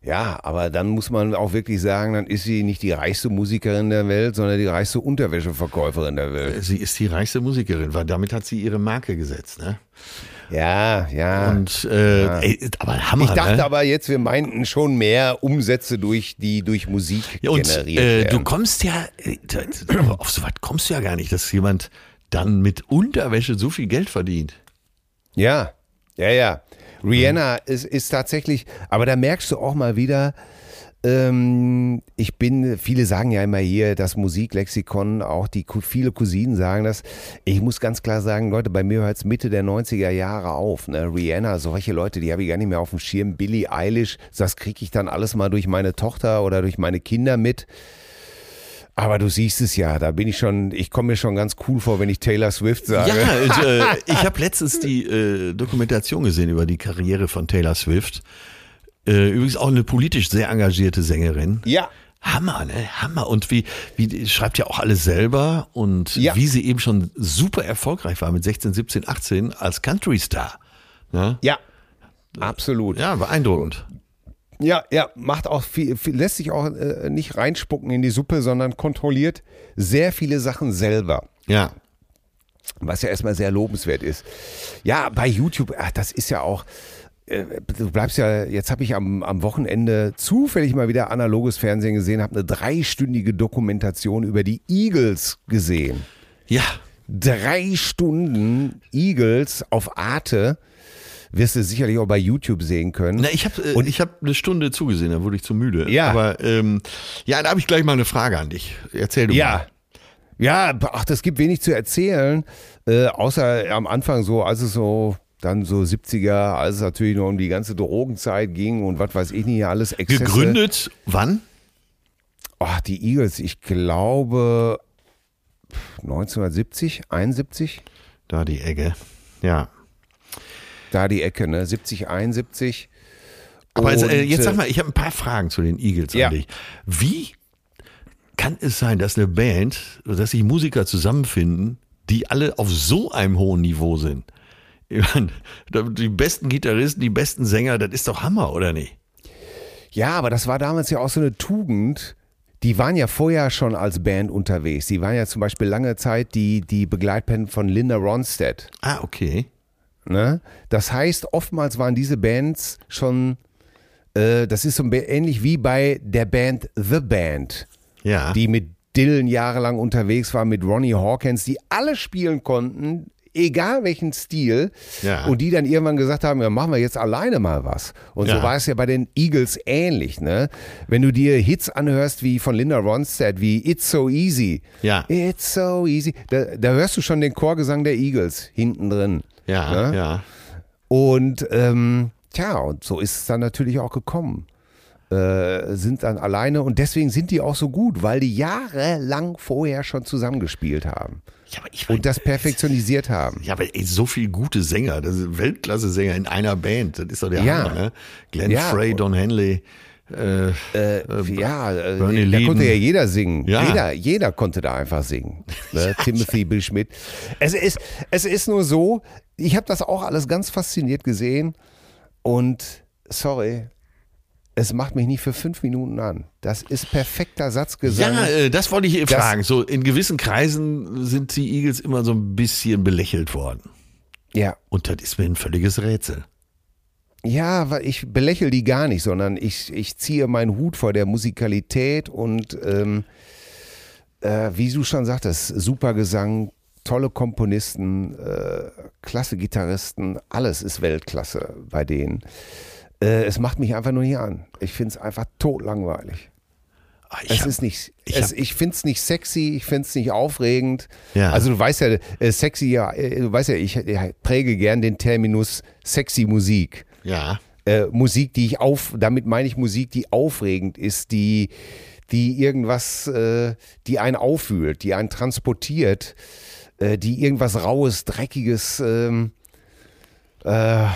Ja, aber dann muss man auch wirklich sagen, dann ist sie nicht die reichste Musikerin der Welt, sondern die reichste Unterwäscheverkäuferin der Welt. Sie ist die reichste Musikerin, weil damit hat sie ihre Marke gesetzt, ne? Ja, ja. Und äh, ey, aber Hammer, ich dachte ne? aber jetzt, wir meinten schon mehr Umsätze durch die durch Musik Ja, und generiert äh, werden. du kommst ja, äh, auf so was kommst du ja gar nicht, dass jemand dann mit Unterwäsche so viel Geld verdient. Ja, ja, ja. Rihanna ist, ist tatsächlich, aber da merkst du auch mal wieder, ähm, ich bin, viele sagen ja immer hier, das Musiklexikon, auch die viele Cousinen sagen das. Ich muss ganz klar sagen, Leute, bei mir hört es Mitte der 90er Jahre auf. Ne? Rihanna, solche Leute, die habe ich gar nicht mehr auf dem Schirm. Billie Eilish, das kriege ich dann alles mal durch meine Tochter oder durch meine Kinder mit. Aber du siehst es ja, da bin ich schon, ich komme mir schon ganz cool vor, wenn ich Taylor Swift sage. Ja, und, äh, ich habe letztens die äh, Dokumentation gesehen über die Karriere von Taylor Swift. Äh, übrigens auch eine politisch sehr engagierte Sängerin. ja. Hammer, ne? Hammer. Und wie, wie schreibt ja auch alles selber und Ja. wie sie eben schon super erfolgreich war mit 16, 17, 18 als Country-Star. Ne? Ja, absolut. Ja, beeindruckend. Ja, ja, macht auch viel, viel lässt sich auch äh, nicht reinspucken in die Suppe, sondern kontrolliert sehr viele Sachen selber. Ja. Was ja erstmal sehr lobenswert ist. Ja, bei YouTube, ach, das ist ja auch, äh, du bleibst ja, jetzt habe ich am, am Wochenende zufällig mal wieder analoges Fernsehen gesehen, habe eine dreistündige Dokumentation über die Eagles gesehen. Ja. Drei Stunden Eagles auf Arte. Wirst du sicherlich auch bei YouTube sehen können. Na, ich habe äh, Und- ich hab eine Stunde zugesehen, da wurde ich zu müde. Ja. Aber ähm, ja, da habe ich gleich mal eine Frage an dich. Erzähl du Ja. mal. Ja, ach, das gibt wenig zu erzählen, äh, außer am Anfang so, als es so dann so 70er, als es natürlich noch um die ganze Drogenzeit ging und was weiß ich nicht alles. Exzesse. Gegründet wann? Ach, die Eagles, ich glaube 1970, 71, Da die Ecke. Ja. Da die Ecke, ne? 70, 71. Aber jetzt, äh, jetzt äh, sag mal, ich habe ein paar Fragen zu den Eagles Ja. an dich. Wie kann es sein, dass eine Band, dass sich Musiker zusammenfinden, die alle auf so einem hohen Niveau sind? Meine, die besten Gitarristen, die besten Sänger, das ist doch Hammer, oder nicht? Ja, aber das war damals ja auch so eine Tugend. Die waren ja vorher schon als Band unterwegs. Die waren ja zum Beispiel lange Zeit die, die Begleitband von Linda Ronstadt. Ah, okay. Ne? Das heißt, oftmals waren diese Bands schon, äh, das ist so ähnlich wie bei der Band The Band, Ja. die mit Dylan jahrelang unterwegs war, mit Ronnie Hawkins, die alle spielen konnten, egal welchen Stil, Ja. und die dann irgendwann gesagt haben, ja, machen wir jetzt alleine mal was. Und Ja. so war es ja bei den Eagles ähnlich. Ne? Wenn du dir Hits anhörst wie von Linda Ronstadt, wie It's So Easy, Ja. It's So Easy, da, da hörst du schon den Chorgesang der Eagles hinten drin. Ja, Ne? ja. Und ähm, tja, und so ist es dann natürlich auch gekommen. Äh, sind dann alleine und deswegen sind die auch so gut, weil die jahrelang vorher schon zusammengespielt haben Ja, aber ich mein, und das perfektionisiert haben. Ja, aber ey, so viele gute Sänger, das sind Weltklasse-Sänger in einer Band, das ist doch der Ja. Hammer, ne? Glenn Ja. Frey, Don Henley, äh, Äh, ja, äh, da Leadon. konnte ja jeder singen. Ja. Jeder, jeder konnte da einfach singen. Ne? Timothy Bill Schmidt. Es ist, es ist nur so, ich habe das auch alles ganz fasziniert gesehen und sorry, es macht mich nicht für fünf Minuten an. Das ist perfekter Satzgesang. Ja, äh, das wollte ich Das- fragen. So in gewissen Kreisen sind die Eagles immer so ein bisschen belächelt worden. ja. Und das ist mir ein völliges Rätsel. Ja, weil ich belächle die gar nicht, sondern ich, ich ziehe meinen Hut vor der Musikalität und ähm, äh, wie du schon sagtest, super Gesang, tolle Komponisten, äh, klasse Gitarristen, alles ist Weltklasse bei denen. Äh, es macht mich einfach nur nicht an. Ich finde es einfach totlangweilig. Ah, Ich Es hab- ist nicht, ich es, ich finde es nicht sexy, ich finde es nicht aufregend. Ja. Also du weißt ja, äh, sexy, ja, äh, du weißt ja, ich, ich präge gern den Terminus sexy Musik. ja, äh, Musik, die ich auf, damit meine ich Musik, die aufregend ist, die, die irgendwas, äh, die einen auffühlt, die einen transportiert, äh, die irgendwas Raues, Dreckiges, ähm, äh,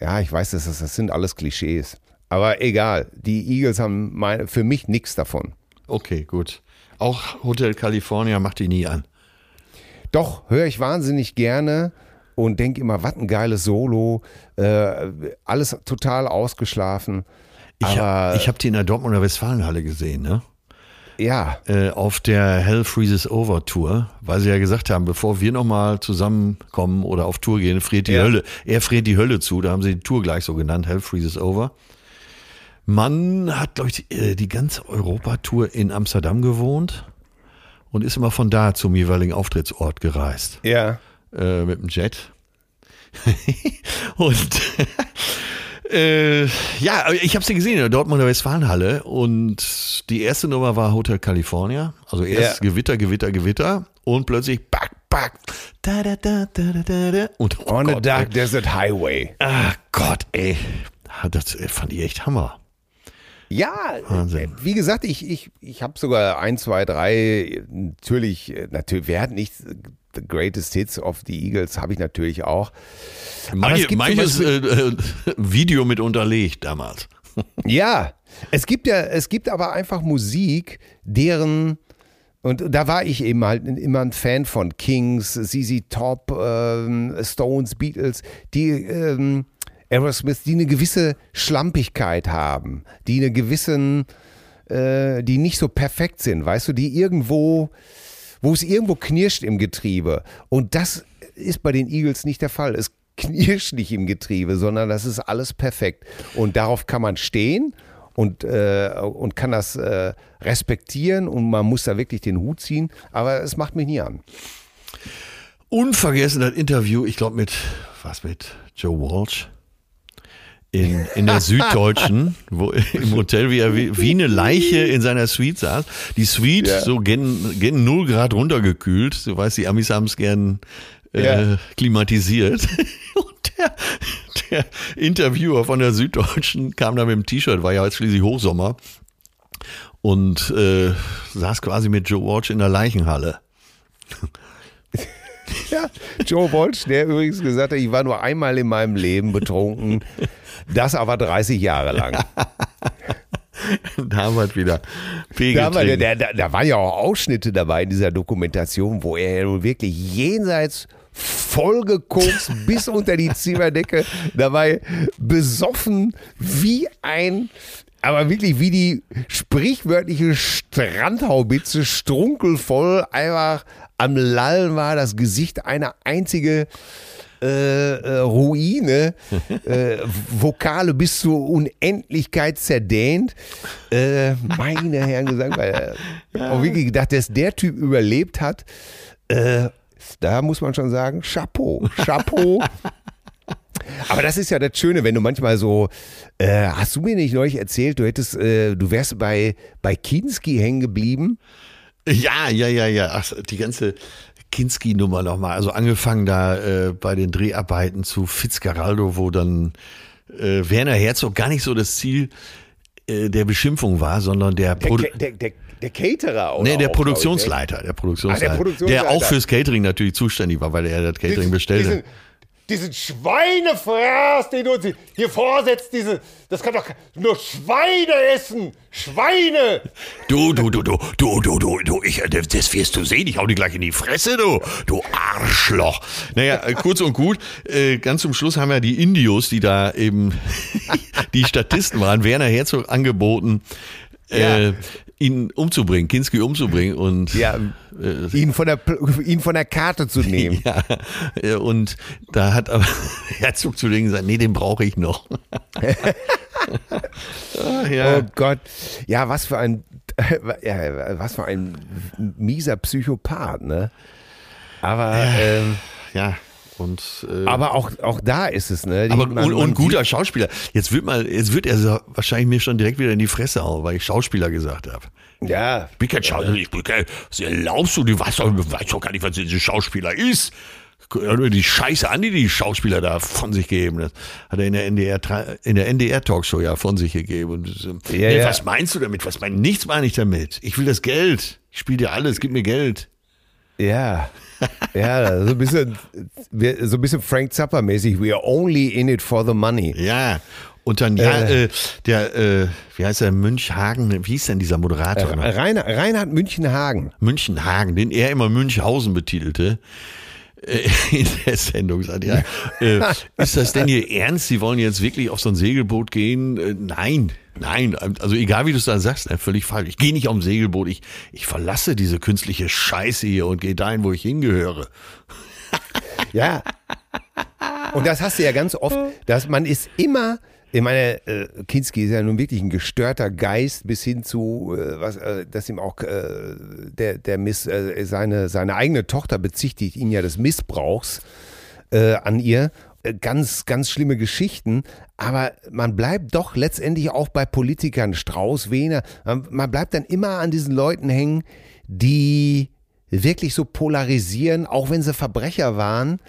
ja, ich weiß, das, ist- das sind alles Klischees. Aber egal, die Eagles haben meine, für mich nichts davon. Okay, gut. Auch Hotel California macht die nie an. Doch, höre ich wahnsinnig gerne und denke immer, was ein geiles Solo. Äh, alles total ausgeschlafen. Ich habe ich hab die in der Dortmunder Westfalenhalle gesehen, ne? ja, Äh, auf der Hell Freezes Over Tour, weil sie ja gesagt haben, bevor wir nochmal zusammenkommen oder auf Tour gehen, friert die Ja. Hölle. Er friert die Hölle zu, da haben sie die Tour gleich so genannt, Hell Freezes Over. Man hat, glaube ich, äh, die ganze Europatour in Amsterdam gewohnt und ist immer von da zum jeweiligen Auftrittsort gereist. ja. äh, mit dem Jet. und äh, ja, aber ich habe sie gesehen in der Dortmunder Westfalenhalle und die erste Nummer war Hotel California. Also erst Ja. Gewitter, Gewitter, Gewitter und plötzlich back, back, da, da, da, da, da, da. Und oh On a Gott, Dark ey. Desert Highway. Ah Gott, ey. Das äh, fand ich echt Hammer. Ja, Wahnsinn. wie gesagt, ich, ich, ich habe sogar ein, zwei, drei, natürlich, äh, natürlich, wer hat nicht The Greatest Hits of the Eagles, habe ich natürlich auch. Manche, manches äh, äh, Video mit unterlegt damals. Ja, es gibt ja, es gibt aber einfach Musik, deren und da war ich eben halt immer ein Fan von Kings, ZZ Top, ähm, Stones, Beatles, die ähm, Aerosmith, die eine gewisse Schlampigkeit haben, die eine gewissen, äh, die nicht so perfekt sind, weißt du, die irgendwo, wo es irgendwo knirscht im Getriebe. Und das ist bei den Eagles nicht der Fall. Es knirscht nicht im Getriebe, sondern das ist alles perfekt. Und darauf kann man stehen und, äh, und kann das äh, respektieren und man muss da wirklich den Hut ziehen. Aber es macht mich nie an. Unvergessen das Interview, ich glaube mit, was mit Joe Walsh in, in der Süddeutschen, wo im Hotel, wie er wie, wie eine Leiche in seiner Suite saß. Die Suite Ja. so gen, gen 0 Grad runtergekühlt. Du weißt, die Amis haben es gern äh, Ja. klimatisiert. Und der, der Interviewer von der Süddeutschen kam da mit dem T-Shirt, war ja jetzt schließlich Hochsommer. Und äh, saß quasi mit Joe Walsh in der Leichenhalle. Ja, Joe Walsh, der übrigens gesagt hat, ich war nur einmal in meinem Leben betrunken, das aber 30 Jahre lang. Damals wieder Pegel Da, da, da, da waren ja auch Ausschnitte dabei in dieser Dokumentation, wo er ja nun wirklich jenseits vollgekokst bis unter die Zimmerdecke dabei besoffen wie ein, aber wirklich wie die sprichwörtliche Strandhaubitze strunkelvoll einfach am Lallen war, das Gesicht eine einzige äh, äh, Ruine, äh, Vokale bis zur Unendlichkeit zerdehnt. Äh, meine Herren Gesang, weil äh, auch wirklich gedacht, dass der Typ überlebt hat. Äh, da muss man schon sagen, Chapeau, Chapeau. Aber das ist ja das Schöne, wenn du manchmal so, äh, hast du mir nicht neulich erzählt, du hättest, äh, du wärst bei, bei Kinski hängen geblieben? Ja, ja, ja, ja. Ach, die ganze Kinski-Nummer nochmal. Also angefangen da äh, bei den Dreharbeiten zu Fitzgeraldo, wo dann äh, Werner Herzog gar nicht so das Ziel äh, der Beschimpfung war, sondern der, Der, Produ der, der, der Caterer oder nee, der auch, Produktionsleiter, der Produktionsleiter, Ah, der Produktionsleiter. der auch fürs Catering natürlich zuständig war, weil er das Catering bestellt hat. Diesen Schweinefraß, den du uns hier vorsetzt, diese, das kann doch nur Schweine essen. Schweine! Du, du, du, du, du, du, du, du, ich, äh, das wirst du sehen, ich hau dir gleich in die Fresse, du, du Arschloch. Naja, äh, kurz und gut, äh, ganz zum Schluss haben ja die Indios, die da eben die Statisten waren, Werner Herzog angeboten, äh, Ja. Ihn umzubringen, Kinski umzubringen und Ja, ihn, von der, ihn von der Karte zu nehmen. ja, äh, und da hat aber Herzog zu denen gesagt, nee, den brauche ich noch. Ah, ja. Oh Gott. Ja, was für ein, ja, was für ein mieser Psychopath, ne? Aber, ähm, ja, und äh, aber auch, auch da ist es, ne? Die- Aber man- und, und guter Schauspieler. Jetzt wird mal, jetzt wird er so wahrscheinlich mir schon direkt wieder in die Fresse hauen, weil ich Schauspieler gesagt habe. Ja, Ich bin kein Schauspieler, ich bin kein, was erlaubst du, du weißt doch, du weißt doch gar nicht, was ein Schauspieler ist. die Scheiße an, die die Schauspieler da von sich geben. Das hat er in der NDR, in der NDR Talkshow ja von sich gegeben. Und, ähm, Ja, nee, ja. Was meinst du damit? Was mein, nichts meine ich damit. Ich will das Geld. Ich spiele dir alles, gib mir Geld. Ja. Ja, so ein bisschen, so ein bisschen Frank Zappa mäßig. We are only in it for the money. Ja. Und dann, ja, äh, der, äh, wie heißt der, Münchhagen, wie hieß denn dieser Moderator? noch? Rainer, Reinhard Münchenhagen. Münchenhagen, den er immer Münchhausen betitelte äh, in der Sendung. Sagt, ja, äh, ist das denn Ihr Ernst? Sie wollen jetzt wirklich auf so ein Segelboot gehen? Äh, nein, nein. Also egal wie du es da sagst, äh, völlig falsch. Ich gehe nicht auf ein Segelboot. Ich, ich verlasse diese künstliche Scheiße hier und gehe dahin, wo ich hingehöre. Ja. Und das hast du ja ganz oft, dass man ist immer, ich meine, äh, Kinski ist ja nun wirklich ein gestörter Geist bis hin zu, äh, was, äh, dass ihm auch äh, der, der Miss, äh, seine, seine eigene Tochter bezichtigt ihn ja des Missbrauchs äh, an ihr. Äh, Ganz, ganz schlimme Geschichten. Aber man bleibt doch letztendlich auch bei Politikern, Strauß, Wehner, man, man bleibt dann immer an diesen Leuten hängen, die wirklich so polarisieren, auch wenn sie Verbrecher waren.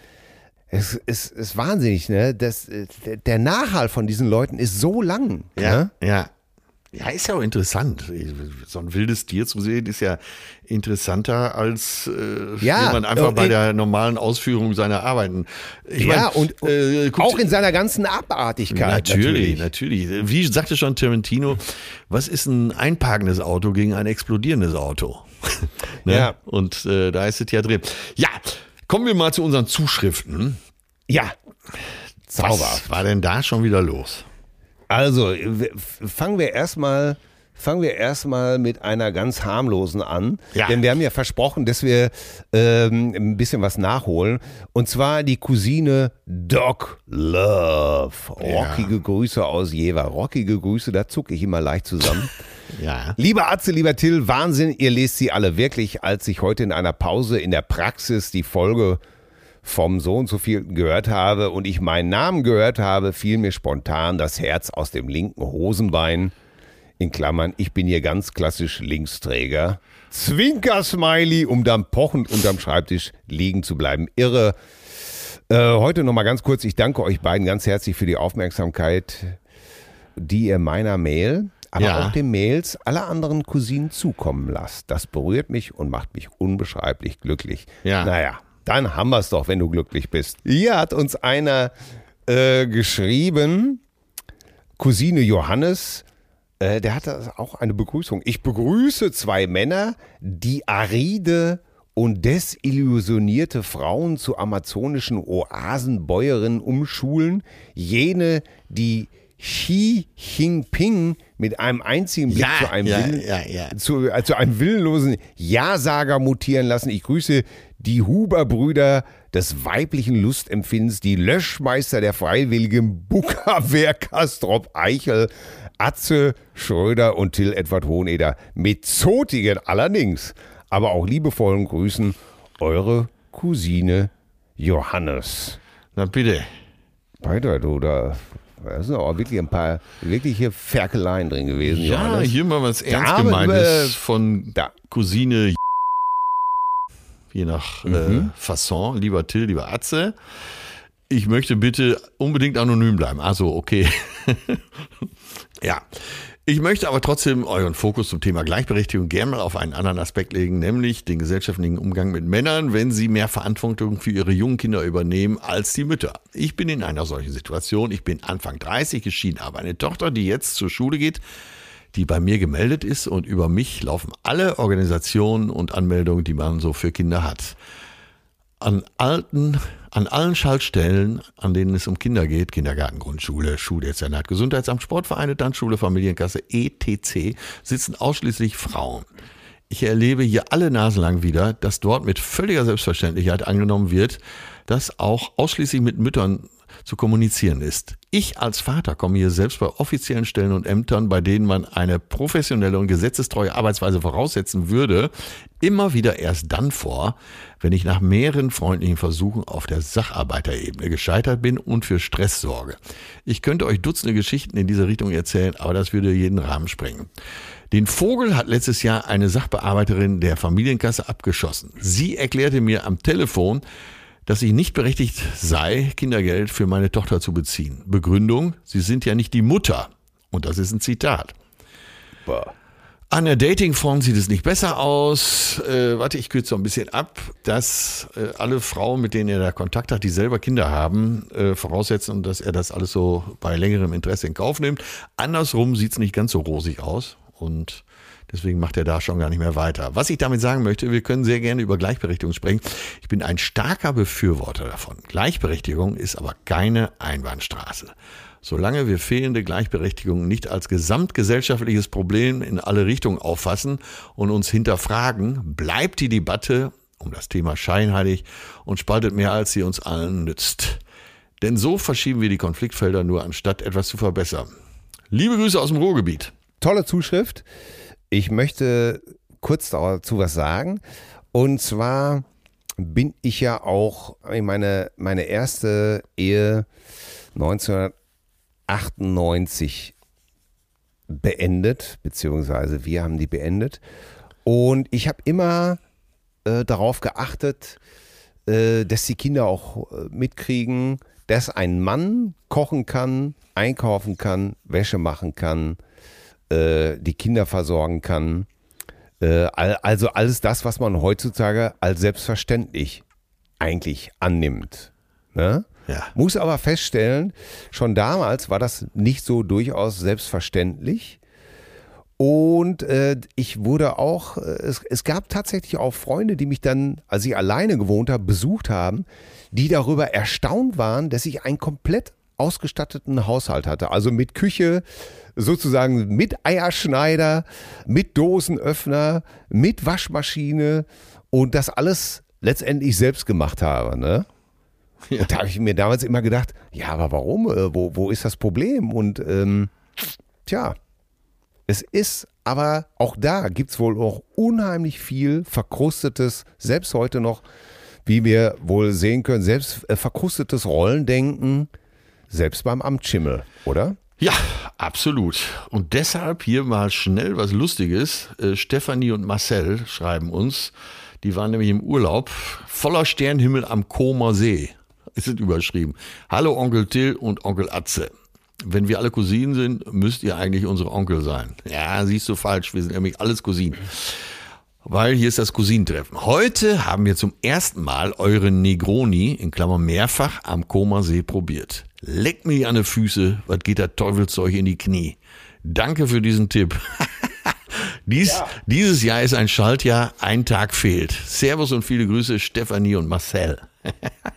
Es ist, ist wahnsinnig, ne? Das, äh, der- Nachhall von diesen Leuten ist so lang. Ne? ja. Ja, ist ja auch interessant. So ein wildes Tier zu sehen, ist ja interessanter als äh, Ja, wenn man einfach und bei in- der normalen Ausführung seiner Arbeiten. Ich Ja, mein, und, äh, guck- auch in seiner ganzen Abartigkeit. Natürlich, natürlich, Wie sagte schon Tarantino, was ist ein einparkendes Auto gegen ein explodierendes Auto? ne? Ja. Und äh, da ist es ja drin. Ja, kommen wir mal zu unseren Zuschriften. Ja. Zauber. Was war denn da schon wieder los? Also, fangen wir erstmal. Fangen wir erstmal mit einer ganz harmlosen an. Ja. Denn wir haben ja versprochen, dass wir ähm, ein bisschen was nachholen. Und zwar die Cousine Doc Love. Rockige Grüße aus Jever. Rockige Grüße, da zucke ich immer leicht zusammen. Ja. Lieber Atze, lieber Till, Wahnsinn, ihr lest sie alle wirklich. Als ich heute in einer Pause in der Praxis die Folge vom so und so viel gehört habe und ich meinen Namen gehört habe, fiel mir spontan das Herz aus dem linken Hosenbein. In Klammern, ich bin hier ganz klassisch Linksträger. Zwinker-Smiley, um dann pochend unterm Schreibtisch liegen zu bleiben. Irre. Äh, heute nochmal ganz kurz, ich danke euch beiden ganz herzlich für die Aufmerksamkeit, die ihr meiner Mail, aber Ja. auch den Mails aller anderen Cousinen zukommen lasst. Das berührt mich und macht mich unbeschreiblich glücklich. Ja. Naja, dann haben wir es doch, wenn du glücklich bist. Hier hat uns einer äh, geschrieben, Cousine Johannes, äh, der hatte auch eine Begrüßung. Ich begrüße zwei Männer, die aride und desillusionierte Frauen zu amazonischen Oasenbäuerinnen umschulen, jene, die Xi Jinping mit einem einzigen Blick Ja, zu einem ja, Willen, ja. Zu, äh, zu einem willenlosen Ja-Sager mutieren lassen. Ich grüße die Huber-Brüder des weiblichen Lustempfindens, die Löschmeister der Freiwilligen Buckerwehr Kastrop Eichel, Atze Schröder und Till Edward Hoheneder mit zotigen allerdings, aber auch liebevollen Grüßen, eure Cousine Johannes. Na bitte. Weiter, du, da, da sind aber wirklich ein paar wirkliche Ferkeleien drin gewesen, Ja, Johannes. hier mal was ernst gemeintes von Da. Cousine je nach Mhm. äh, Fasson, lieber Till, lieber Atze. Ich möchte bitte unbedingt anonym bleiben. Also, okay. ja. Ich möchte aber trotzdem euren Fokus zum Thema Gleichberechtigung gerne mal auf einen anderen Aspekt legen, nämlich den gesellschaftlichen Umgang mit Männern, wenn sie mehr Verantwortung für ihre jungen Kinder übernehmen als die Mütter. Ich bin in einer solchen Situation. Ich bin Anfang 30 geschieden, aber eine Tochter, die jetzt zur Schule geht, die bei mir gemeldet ist und über mich laufen alle Organisationen und Anmeldungen, die man so für Kinder hat. An alten, an allen Schaltstellen, an denen es um Kinder geht, Kindergarten, Grundschule, Schuldezernat, Gesundheitsamt, Sportvereine, Tanzschule, Familienkasse, etc., sitzen ausschließlich Frauen. Ich erlebe hier alle Nasen lang wieder, dass dort mit völliger Selbstverständlichkeit angenommen wird, dass auch ausschließlich mit Müttern zu kommunizieren ist. Ich als Vater komme hier selbst bei offiziellen Stellen und Ämtern, bei denen man eine professionelle und gesetzestreue Arbeitsweise voraussetzen würde, immer wieder erst dann vor, wenn ich nach mehreren freundlichen Versuchen auf der Sacharbeiterebene gescheitert bin und für Stress sorge. Ich könnte euch Dutzende Geschichten in diese Richtung erzählen, aber das würde jeden Rahmen sprengen. Den Vogel hat letztes Jahr eine Sachbearbeiterin der Familienkasse abgeschossen. Sie erklärte mir am Telefon, dass ich nicht berechtigt sei, Kindergeld für meine Tochter zu beziehen. Begründung, sie sind ja nicht die Mutter. Und das ist ein Zitat. Boah. An der Datingfront sieht es nicht besser aus. Äh, warte, ich kürze so ein bisschen ab, dass äh, alle Frauen, mit denen er da Kontakt hat, die selber Kinder haben, äh, voraussetzen, dass er das alles so bei längerem Interesse in Kauf nimmt. Andersrum sieht es nicht ganz so rosig aus und deswegen macht er da schon gar nicht mehr weiter. Was ich damit sagen möchte, wir können sehr gerne über Gleichberechtigung sprechen. Ich bin ein starker Befürworter davon. Gleichberechtigung ist aber keine Einbahnstraße. Solange wir fehlende Gleichberechtigung nicht als gesamtgesellschaftliches Problem in alle Richtungen auffassen und uns hinterfragen, bleibt die Debatte um das Thema scheinheilig und spaltet mehr, als sie uns allen nützt. Denn so verschieben wir die Konfliktfelder nur, anstatt etwas zu verbessern. Liebe Grüße aus dem Ruhrgebiet. Tolle Zuschrift. Ich möchte kurz dazu was sagen. Und zwar bin ich ja auch, meine, meine erste Ehe 1900 98 beendet, beziehungsweise wir haben die beendet. Und ich habe immer äh, darauf geachtet, äh, dass die Kinder auch äh, mitkriegen, dass ein Mann kochen kann, einkaufen kann, Wäsche machen kann, äh, die Kinder versorgen kann. Äh, also alles das, was man heutzutage als selbstverständlich eigentlich annimmt. Ne? Ja. Muss aber feststellen, schon damals war das nicht so durchaus selbstverständlich. Und äh, ich wurde auch, äh, es, es gab tatsächlich auch Freunde, die mich dann, als ich alleine gewohnt habe, besucht haben, die darüber erstaunt waren, dass ich einen komplett ausgestatteten Haushalt hatte. Also mit Küche, sozusagen mit Eierschneider, mit Dosenöffner, mit Waschmaschine und das alles letztendlich selbst gemacht habe. Ne? Ja. Und da habe ich mir damals immer gedacht, ja, aber warum? Äh, Wo, wo ist das Problem? Und ähm, tja, es ist aber auch da gibt es wohl auch unheimlich viel verkrustetes, selbst heute noch, wie wir wohl sehen können, selbst äh, verkrustetes Rollendenken, selbst beim Amtsschimmel, oder? Ja, absolut. Und deshalb hier mal schnell was Lustiges. Äh, Stefanie und Marcel schreiben uns, die waren nämlich im Urlaub, voller Sternhimmel am Comer See. Es sind überschrieben. Hallo Onkel Till und Onkel Atze. Wenn wir alle Cousinen sind, müsst ihr eigentlich unsere Onkel sein. Ja, siehst du falsch. Wir sind nämlich alles Cousinen. Weil hier ist das Cousinentreffen. Heute haben wir zum ersten Mal eure Negroni, in Klammern mehrfach, am Koma See probiert. Leckt mir an die Füße, was geht der Teufelszeug in die Knie. Danke für diesen Tipp. Dies, Dieses Jahr ist ein Schaltjahr, ein Tag fehlt. Servus und viele Grüße, Stefanie und Marcel.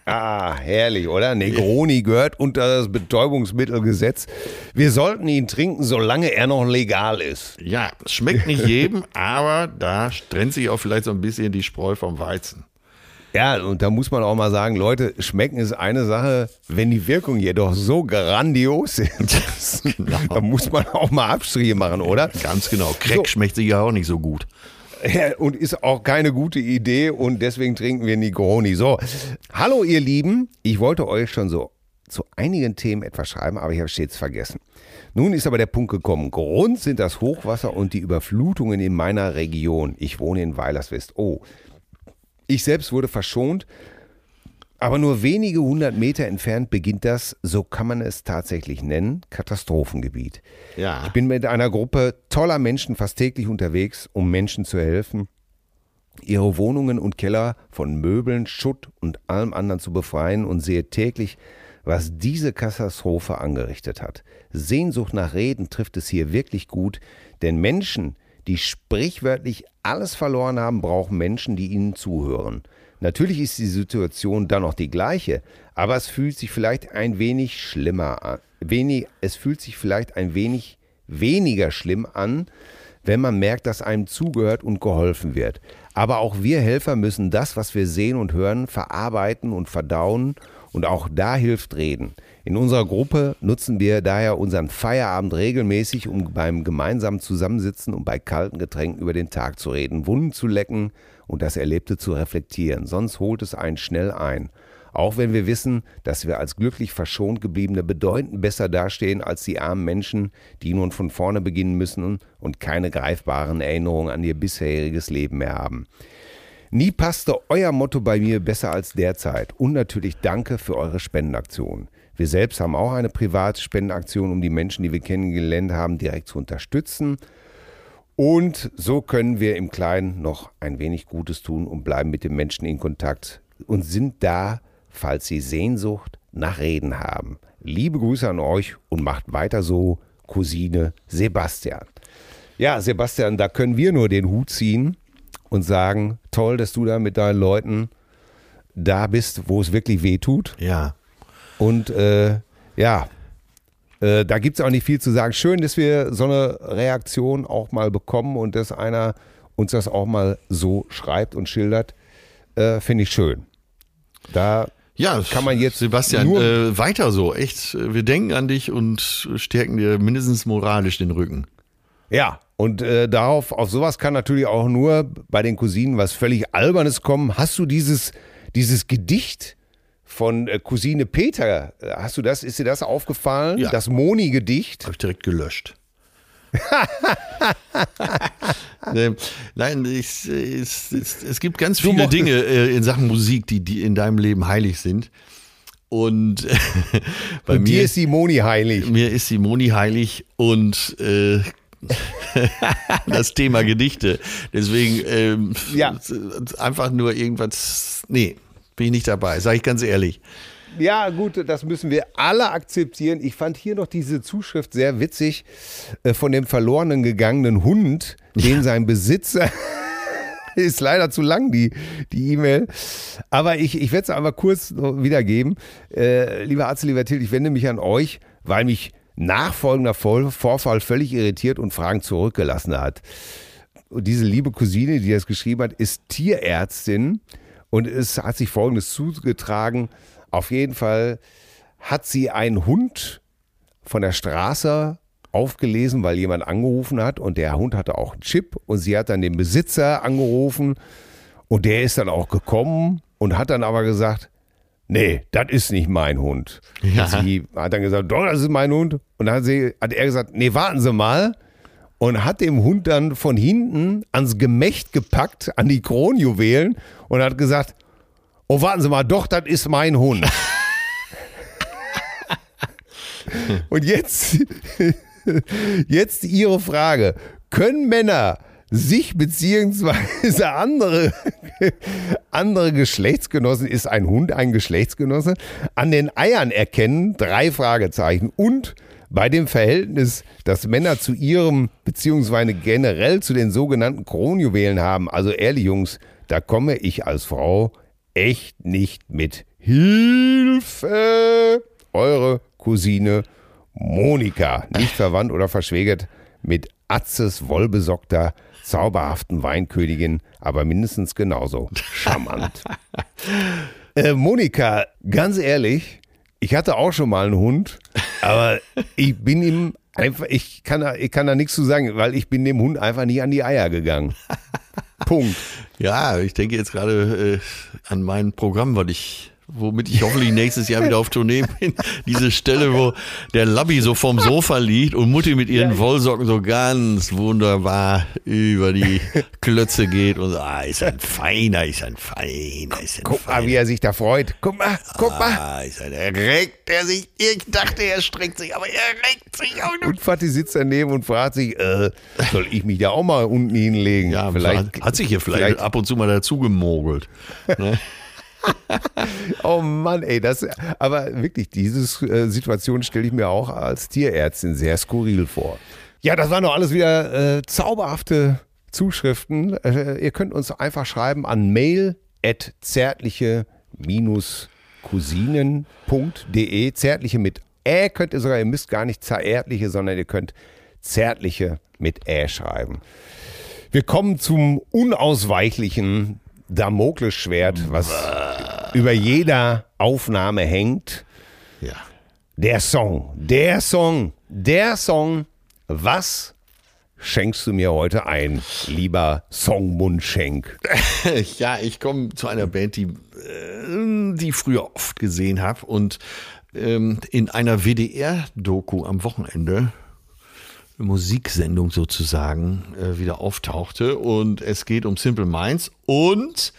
Ah, herrlich, oder? Negroni gehört unter das Betäubungsmittelgesetz. Wir sollten ihn trinken, solange er noch legal ist. Ja, schmeckt nicht jedem, aber da trennt sich auch vielleicht so ein bisschen die Spreu vom Weizen. Ja, und da muss man auch mal sagen, Leute, schmecken ist eine Sache, wenn die Wirkung jedoch so grandios ist, Genau. da muss man auch mal Abstriche machen, oder? Ganz genau. Crack So. schmeckt sicher auch nicht so gut. Und ist auch keine gute Idee und deswegen trinken wir Negroni. So, hallo ihr Lieben, ich wollte euch schon so zu einigen Themen etwas schreiben, aber ich habe stets vergessen. Nun ist aber der Punkt gekommen. Grund sind das Hochwasser und die Überflutungen in meiner Region. Ich wohne in Weilerswest. Oh, ich selbst wurde verschont, aber nur wenige hundert Meter entfernt beginnt das, so kann man es tatsächlich nennen, Katastrophengebiet. Ja. Ich bin mit einer Gruppe toller Menschen fast täglich unterwegs, um Menschen zu helfen, ihre Wohnungen und Keller von Möbeln, Schutt und allem anderen zu befreien und sehe täglich, was diese Katastrophe angerichtet hat. Sehnsucht nach Reden trifft es hier wirklich gut, denn Menschen, die sprichwörtlich alles verloren haben, brauchen Menschen, die ihnen zuhören. Natürlich ist die Situation dann noch die gleiche, aber es fühlt sich vielleicht ein wenig schlimmer an. Wenig, es fühlt sich vielleicht ein wenig weniger schlimm an, wenn man merkt, dass einem zugehört und geholfen wird. Aber auch wir Helfer müssen das, was wir sehen und hören, verarbeiten und verdauen und auch da hilft Reden. In unserer Gruppe nutzen wir daher unseren Feierabend regelmäßig, um beim gemeinsamen Zusammensitzen und bei kalten Getränken über den Tag zu reden, Wunden zu lecken und das Erlebte zu reflektieren. Sonst holt es einen schnell ein. Auch wenn wir wissen, dass wir als glücklich verschont gebliebene bedeutend besser dastehen als die armen Menschen, die nun von vorne beginnen müssen und keine greifbaren Erinnerungen an ihr bisheriges Leben mehr haben. Nie passte euer Motto bei mir besser als derzeit. Und natürlich danke für eure Spendenaktion. Wir selbst haben auch eine Privatspendenaktion, um die Menschen, die wir kennengelernt haben, direkt zu unterstützen. Und so können wir im Kleinen noch ein wenig Gutes tun und bleiben mit den Menschen in Kontakt und sind da, falls sie Sehnsucht nach Reden haben. Liebe Grüße an euch und macht weiter so, Cousine Sebastian. Ja, Sebastian, da können wir nur den Hut ziehen und sagen, toll, dass du da mit deinen Leuten da bist, wo es wirklich weh tut. Ja. Und äh, ja, äh, da gibt es auch nicht viel zu sagen. Schön, dass wir so eine Reaktion auch mal bekommen und dass einer uns das auch mal so schreibt und schildert. Äh, Finde ich schön. Da Ja, Kann man jetzt Sebastian, äh, weiter so, echt. Wir denken an dich und stärken dir mindestens moralisch den Rücken. Ja, und äh, darauf, auf sowas kann natürlich auch nur bei den Cousinen was völlig Albernes kommen. Hast du dieses, dieses Gedicht von äh, Cousine Peter, hast du das, ist dir das aufgefallen? Ja. Das Moni-Gedicht? Habe ich direkt gelöscht. Nein, ich, es, es, es gibt ganz viele Dinge äh, in Sachen Musik, die, die in deinem Leben heilig sind. Und bei Und mir dir ist die Moni heilig. mir ist Simoni heilig und äh, das Thema Gedichte. Deswegen ähm, Ja. einfach nur irgendwas. Nee, bin ich nicht dabei, sage ich ganz ehrlich. Ja, gut, das müssen wir alle akzeptieren. Ich fand hier noch diese Zuschrift sehr witzig äh, von dem verlorenen gegangenen Hund, den sein Besitzer ist leider zu lang, die die E-Mail. Aber ich, ich werde es aber kurz wiedergeben. Äh, lieber Arzt, lieber Till, ich wende mich an euch, weil mich nachfolgender Vor- Vorfall völlig irritiert und Fragen zurückgelassen hat. Und diese liebe Cousine, die das geschrieben hat, ist Tierärztin und es hat sich Folgendes zugetragen. Auf jeden Fall hat sie einen Hund von der Straße aufgelesen, weil jemand angerufen hat und der Hund hatte auch einen Chip und sie hat dann den Besitzer angerufen und der ist dann auch gekommen und hat dann aber gesagt, nee, das ist nicht mein Hund. Ja. Sie hat dann gesagt, doch, das ist mein Hund. Und dann hat, sie, hat er gesagt, nee, warten Sie mal. Und hat dem Hund dann von hinten ans Gemächt gepackt, an die Kronjuwelen und hat gesagt, oh, warten Sie mal, doch, das ist mein Hund. und jetzt, jetzt Ihre Frage. Können Männer sich beziehungsweise andere, andere Geschlechtsgenossen, ist ein Hund ein Geschlechtsgenosse, an den Eiern erkennen? Drei Fragezeichen. Und bei dem Verhältnis, das Männer zu ihrem, beziehungsweise generell zu den sogenannten Kronjuwelen haben, also ehrlich Jungs, da komme ich als Frau echt nicht mit. Hilfe! Eure Cousine Monika, nicht verwandt oder verschwägert mit Atzes wollbesockter, zauberhaften Weinkönigin, aber mindestens genauso charmant. äh, Monika, ganz ehrlich, ich hatte auch schon mal einen Hund, aber ich bin ihm einfach, ich kann, da- ich kann da nichts zu sagen, weil ich bin dem Hund einfach nie an die Eier gegangen. Punkt. Ja, ich denke jetzt gerade äh, an mein Programm, was ich, womit ich hoffentlich nächstes Jahr wieder auf Tournee bin. Diese Stelle, wo der Labby so vom Sofa liegt und Mutti mit ihren Wollsocken so ganz wunderbar über die Klötze geht und so, ah, ist ein feiner, ist ein feiner, ist ein Guck mal, feiner. wie er sich da freut. Guck mal, guck mal. Ah, ist ein, er reckt er sich. Ich dachte, er streckt sich, aber er reckt sich auch nur. Und Fatih sitzt daneben und fragt sich, äh, soll ich mich da auch mal unten hinlegen? Ja, vielleicht hat sich hier vielleicht, ab und zu mal dazu gemogelt. Ne? Oh Mann, ey, das, aber wirklich, diese äh, Situation stelle ich mir auch als Tierärztin sehr skurril vor. Ja, das waren doch alles wieder äh, zauberhafte Zuschriften. Äh, ihr könnt uns einfach schreiben an mail at zärtliche-cousinen.de. Zärtliche mit Ä könnt ihr sogar, ihr müsst gar nicht zärtliche, sondern ihr könnt zärtliche mit Ä schreiben. Wir kommen zum unausweichlichen Damoklesschwert, was über jeder Aufnahme hängt. Ja. Der Song, der Song, der Song. Was schenkst du mir heute ein, lieber Songmundschenk? Ja, ich komme zu einer Band, die, äh, die ich früher oft gesehen habe und ähm, in einer WDR-Doku am Wochenende Musiksendung sozusagen äh, wieder auftauchte. Und es geht um Simple Minds. Und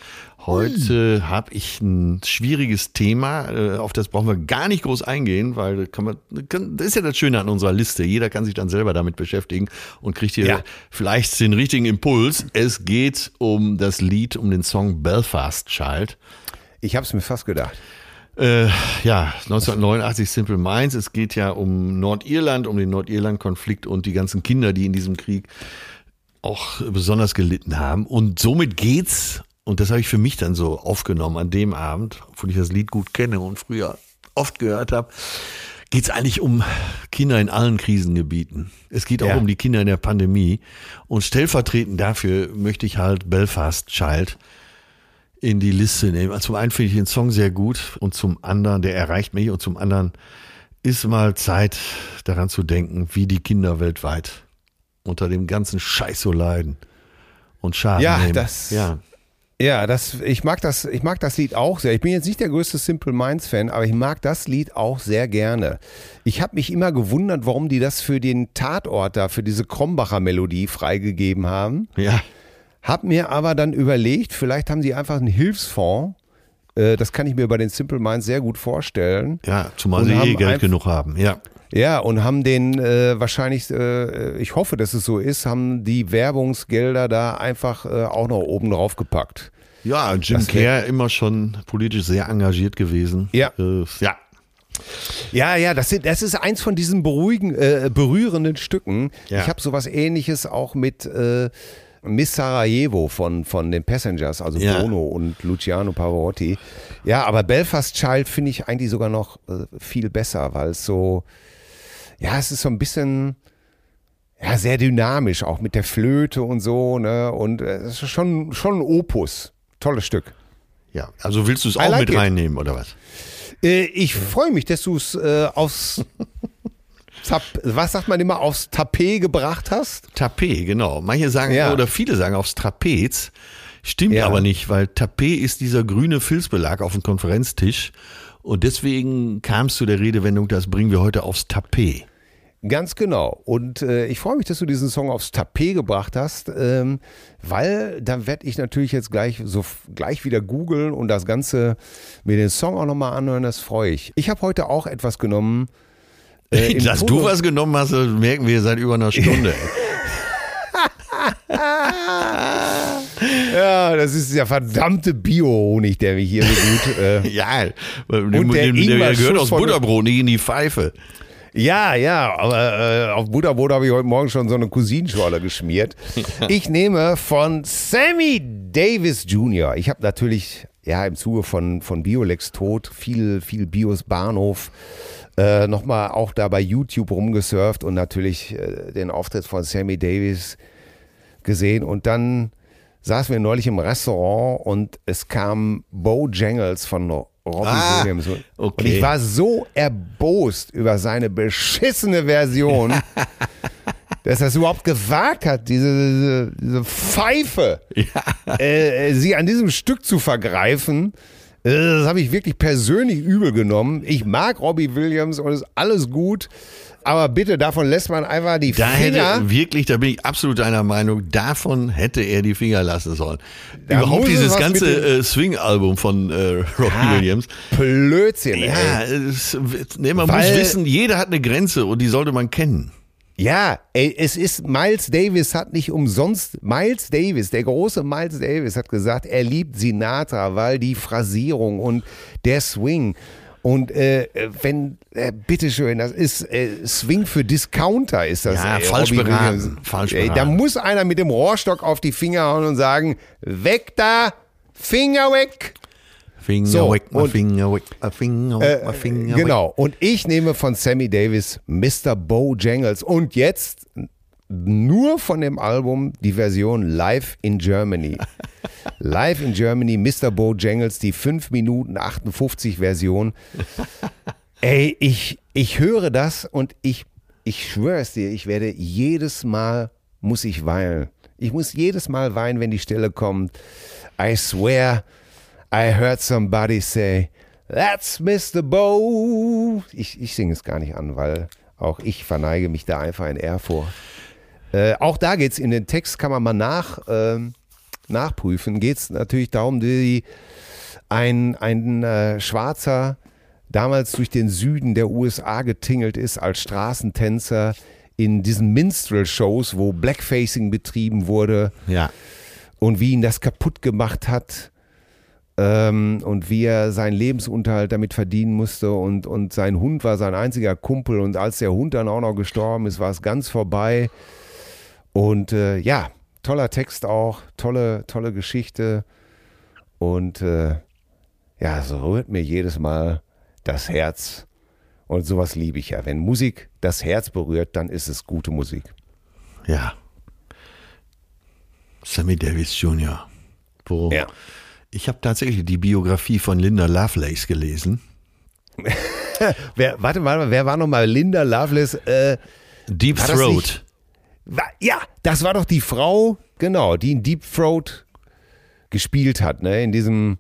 heute habe ich ein schwieriges Thema, äh, auf das brauchen wir gar nicht groß eingehen, weil kann man, kann, das ist ja das Schöne an unserer Liste. Jeder kann sich dann selber damit beschäftigen und kriegt hier Ja. vielleicht den richtigen Impuls. Es geht um das Lied, um den Song Belfast Child. Ich habe es mir fast gedacht. Äh, ja, 1989 Simple Minds. Es geht ja um Nordirland, um den Nordirland-Konflikt und die ganzen Kinder, die in diesem Krieg auch besonders gelitten haben. Und somit geht's, und das habe ich für mich dann so aufgenommen an dem Abend, obwohl ich das Lied gut kenne und früher oft gehört habe, geht's eigentlich um Kinder in allen Krisengebieten. Es geht auch Ja. um die Kinder in der Pandemie. Und stellvertretend dafür möchte ich halt Belfast Child in die Liste nehmen. Also zum einen finde ich den Song sehr gut und zum anderen, der erreicht mich und zum anderen ist mal Zeit daran zu denken, wie die Kinder weltweit unter dem ganzen Scheiß so leiden und Schaden Ja, nehmen. das- ja. Ja, das, ich, mag das, ich mag das Lied auch sehr. Ich bin jetzt nicht der größte Simple Minds Fan, aber ich mag das Lied auch sehr gerne. Ich habe mich immer gewundert, warum die das für den Tatort da, für diese Krombacher Melodie freigegeben haben. Ja. Hab mir aber dann überlegt, vielleicht haben sie einfach einen Hilfsfonds. Äh, Das kann ich mir bei den Simple Minds sehr gut vorstellen. Ja, zumal sie eh Geld genug haben. Ja. Ja, und haben den äh, wahrscheinlich, äh, ich hoffe, dass es so ist, haben die Werbungsgelder da einfach äh, auch noch oben drauf gepackt. Ja, Jim Das Kerr immer schon politisch sehr engagiert gewesen. Ja. Äh, ja. Ja, ja, das, sind, das ist eins von diesen beruhigen, äh, berührenden Stücken. Ja. Ich habe sowas ähnliches auch mit äh, Miss Sarajevo von, von den Passengers, also Ja. Bono und Luciano Pavarotti. Ja, aber Belfast Child finde ich eigentlich sogar noch äh, viel besser, weil es so, ja, es ist so ein bisschen, ja, sehr dynamisch, auch mit der Flöte und so, ne? Und äh, es ist schon, schon ein Opus. Tolles Stück. Ja. Also willst du es auch like mit it. reinnehmen oder was? Äh, ich freue mich, dass du es äh, aufs Tap was sagt man immer, aufs Tapet gebracht hast. Tapet, genau. Manche sagen, Ja. oder viele sagen aufs Trapez. Stimmt Ja. aber nicht, weil Tapet ist dieser grüne Filzbelag auf dem Konferenztisch. Und deswegen kam es zu der Redewendung, das bringen wir heute aufs Tapet. Ganz genau. Und äh, ich freue mich, dass du diesen Song aufs Tapet gebracht hast, ähm, weil dann werde ich natürlich jetzt gleich so gleich wieder googeln und das Ganze mir den Song auch nochmal anhören. Das freue ich. Ich habe heute auch etwas genommen. Äh, Dass Ton- du was genommen hast, merken wir seit über einer Stunde. Ja, das ist der verdammte Bio-Honig, der mich hier so gut. Äh, ja, und der der, der Ingwer-Schuss gehört aus Butterbrot, nicht in die Pfeife. Ja, ja, aber äh, auf Butterbrot habe ich heute Morgen schon so eine Cousinenschorle geschmiert. Ich nehme von Sammy Davis Jr. Ich habe natürlich, ja, im Zuge von, von Biolex Tod viel, viel Bios Bahnhof äh, nochmal auch da bei YouTube rumgesurft und natürlich äh, den Auftritt von Sammy Davis gesehen. Und dann saßen wir neulich im Restaurant und es kam Bo Jangles von Robbie Ah, Williams. Und okay. ich war so erbost über seine beschissene Version, dass er es überhaupt gewagt hat, diese, diese, diese Pfeife, äh, sie an diesem Stück zu vergreifen. Äh, Das habe ich wirklich persönlich übel genommen. Ich mag Robbie Williams und ist alles gut. Aber bitte, davon lässt man einfach die Da Finger. hätte wirklich, da bin ich absolut deiner Meinung, davon hätte er die Finger lassen sollen. Da Überhaupt dieses ganze äh, Swing-Album von äh, Robbie Ah, Williams. Blödsinn. Ja, es, nee, man Weil- muss wissen, jeder hat eine Grenze und die sollte man kennen. Ja, ey, es ist, Miles Davis hat nicht umsonst, Miles Davis, der große Miles Davis hat gesagt, er liebt Sinatra, weil die Phrasierung und der Swing und äh, wenn, äh, bitteschön, das ist äh, Swing für Discounter ist das. Ja, ey, falsch Robbie beraten, Williams. falsch ey, Da beraten. muss einer mit dem Rohrstock auf die Finger hauen und sagen, weg da, Finger weg. Finger So, weg, my und- finger weg, my finger weg, my Äh, finger genau. Und ich nehme von Sammy Davis Mr. Bo Jangles. Und jetzt nur von dem Album die Version Live in Germany. Live in Germany, Mr. Bo Jangles, die 5 Minuten 58 Version. Ey, ich, ich höre das und ich, ich schwöre es dir, ich werde jedes Mal, muss ich weinen. Ich muss jedes Mal weinen, wenn die Stelle kommt. I swear, I heard somebody say, that's Mr. Bo. Ich, ich singe es gar nicht an, weil Auch ich verneige mich da einfach in Ehr vor. Äh, auch da geht es in den Text, kann man mal nach, ähm, nachprüfen, geht es natürlich darum, die, ein, ein äh, Schwarzer damals durch den Süden der USA getingelt ist als Straßentänzer in diesen Minstrel-Shows, wo Blackfacing betrieben wurde Ja. und wie ihn das kaputt gemacht hat ähm, und wie er seinen Lebensunterhalt damit verdienen musste und, und sein Hund war sein einziger Kumpel und als der Hund dann auch noch gestorben ist, war es ganz vorbei und äh, ja, toller Text auch, tolle, tolle Geschichte und äh, ja, es rührt mir jedes Mal das Herz und sowas liebe ich ja. Wenn Musik das Herz berührt, dann ist es gute Musik. Ja. Sammy Davis Jr. Wo Ja. Ich habe tatsächlich die Biografie von Linda Lovelace gelesen. Wer, warte mal, wer war nochmal Linda Loveless? Äh, Deep das Throat. Ja, das war doch die Frau, genau, die in Deep Throat gespielt hat, ne? In diesem,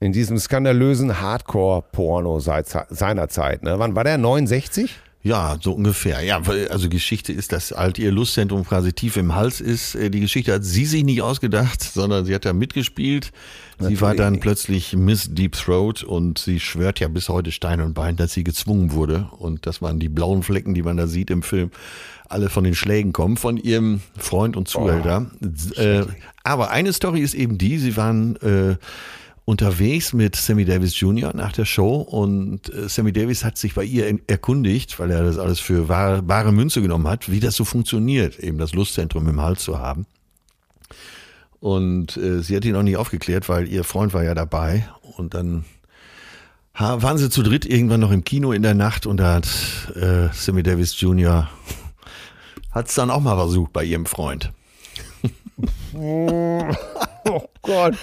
in diesem skandalösen Hardcore-Porno seit seiner Zeit, ne? Wann war der? 69? Ja, so ungefähr. Ja, also Geschichte ist, dass halt ihr Lustzentrum quasi tief im Hals ist. Äh, Die Geschichte hat sie sich nicht ausgedacht, sondern sie hat da mitgespielt. sie war Natürlich dann nicht. plötzlich Miss Deep Throat und sie schwört ja bis heute Stein und Bein, dass sie gezwungen wurde. Und das waren die blauen Flecken, die man da sieht im Film, alle von den Schlägen kommen, von ihrem Freund und Zuhälter. äh, aber eine Story ist eben die, sie waren äh, unterwegs mit Sammy Davis Jr. nach der Show und äh, Sammy Davis hat sich bei ihr erkundigt, weil er das alles für wahre, Münze genommen hat, wie das so funktioniert, eben das Lustzentrum im Hals zu haben. Und äh, sie hat ihn auch nicht aufgeklärt, weil ihr Freund war ja dabei und dann waren sie zu dritt irgendwann noch im Kino in der Nacht und da hat äh, Sammy Davis Jr. hat es dann auch mal versucht bei ihrem Freund. Oh Gott.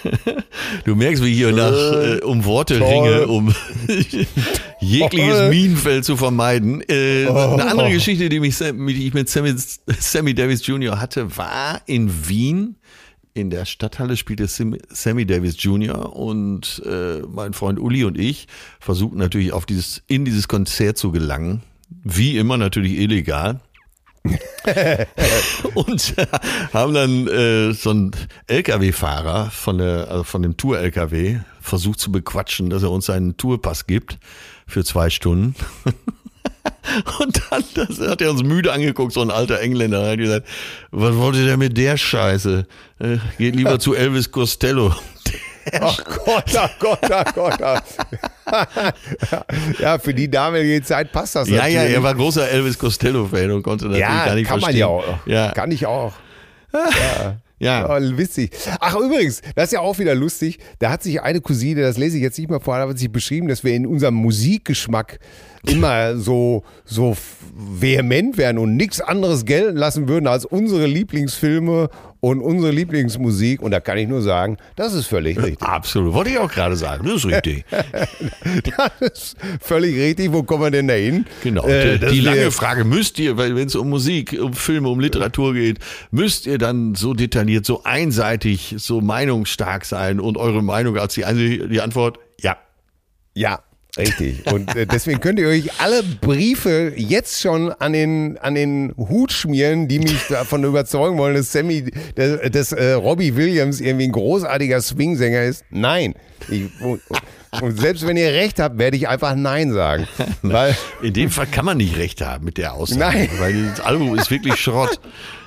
Du merkst, wie ich hier nach äh, um Worte toll. ringe, um jegliches Toll. Minenfeld zu vermeiden. Äh, Eine andere Geschichte, die, mich, die ich mit Sammy, Sammy Davis Jr. hatte, war in Wien. In der Stadthalle spielte Sammy Davis Jr. und äh, mein Freund Uli und ich versuchten natürlich auf dieses, in dieses Konzert zu gelangen. Wie immer natürlich illegal. und äh, haben dann äh, so einen LKW-Fahrer von der also von dem Tour-LKW versucht zu bequatschen, dass er uns seinen Tourpass gibt für zwei Stunden. Und dann das hat er uns müde angeguckt, so ein alter Engländer, hat gesagt, was wollt ihr denn mit der Scheiße? Äh, geht lieber zu Elvis Costello. Ach Gott, ach Gott, ach Gott. ja, für die damalige Zeit passt das Ja, ja, natürlich. er war großer Elvis Costello-Fan und konnte natürlich ja, gar nicht kann man verstehen. ja auch. Ja, Kann ich auch. ja. Oh, witzig. Ach, übrigens, das ist ja auch wieder lustig. Da hat sich eine Cousine, das lese ich jetzt nicht mal vor, hat sich beschrieben, dass wir in unserem Musikgeschmack immer so, so vehement werden und nichts anderes gelten lassen würden als unsere Lieblingsfilme und unsere Lieblingsmusik. Und da kann ich nur sagen, das ist völlig richtig. Absolut. Wollte ich auch gerade sagen. Das ist richtig. Das ist völlig richtig. Wo kommen wir denn da hin? Genau. Äh, die lange Frage, müsst ihr, weil wenn es um Musik, um Filme, um Literatur geht, müsst ihr dann so detailliert, so einseitig, so meinungsstark sein und eure Meinung als die, einzige- die Antwort, ja. Ja, richtig. Und äh, deswegen könnt ihr euch alle Briefe jetzt schon an den, an den Hut schmieren, die mich davon überzeugen wollen, dass Sammy, dass, dass äh, Robbie Williams irgendwie ein großartiger Swingsänger ist. Nein. Ich, und, und selbst wenn ihr recht habt, werde ich einfach Nein sagen. Weil In dem Fall kann man nicht recht haben mit der Aussage, Nein. weil das Album ist wirklich Schrott.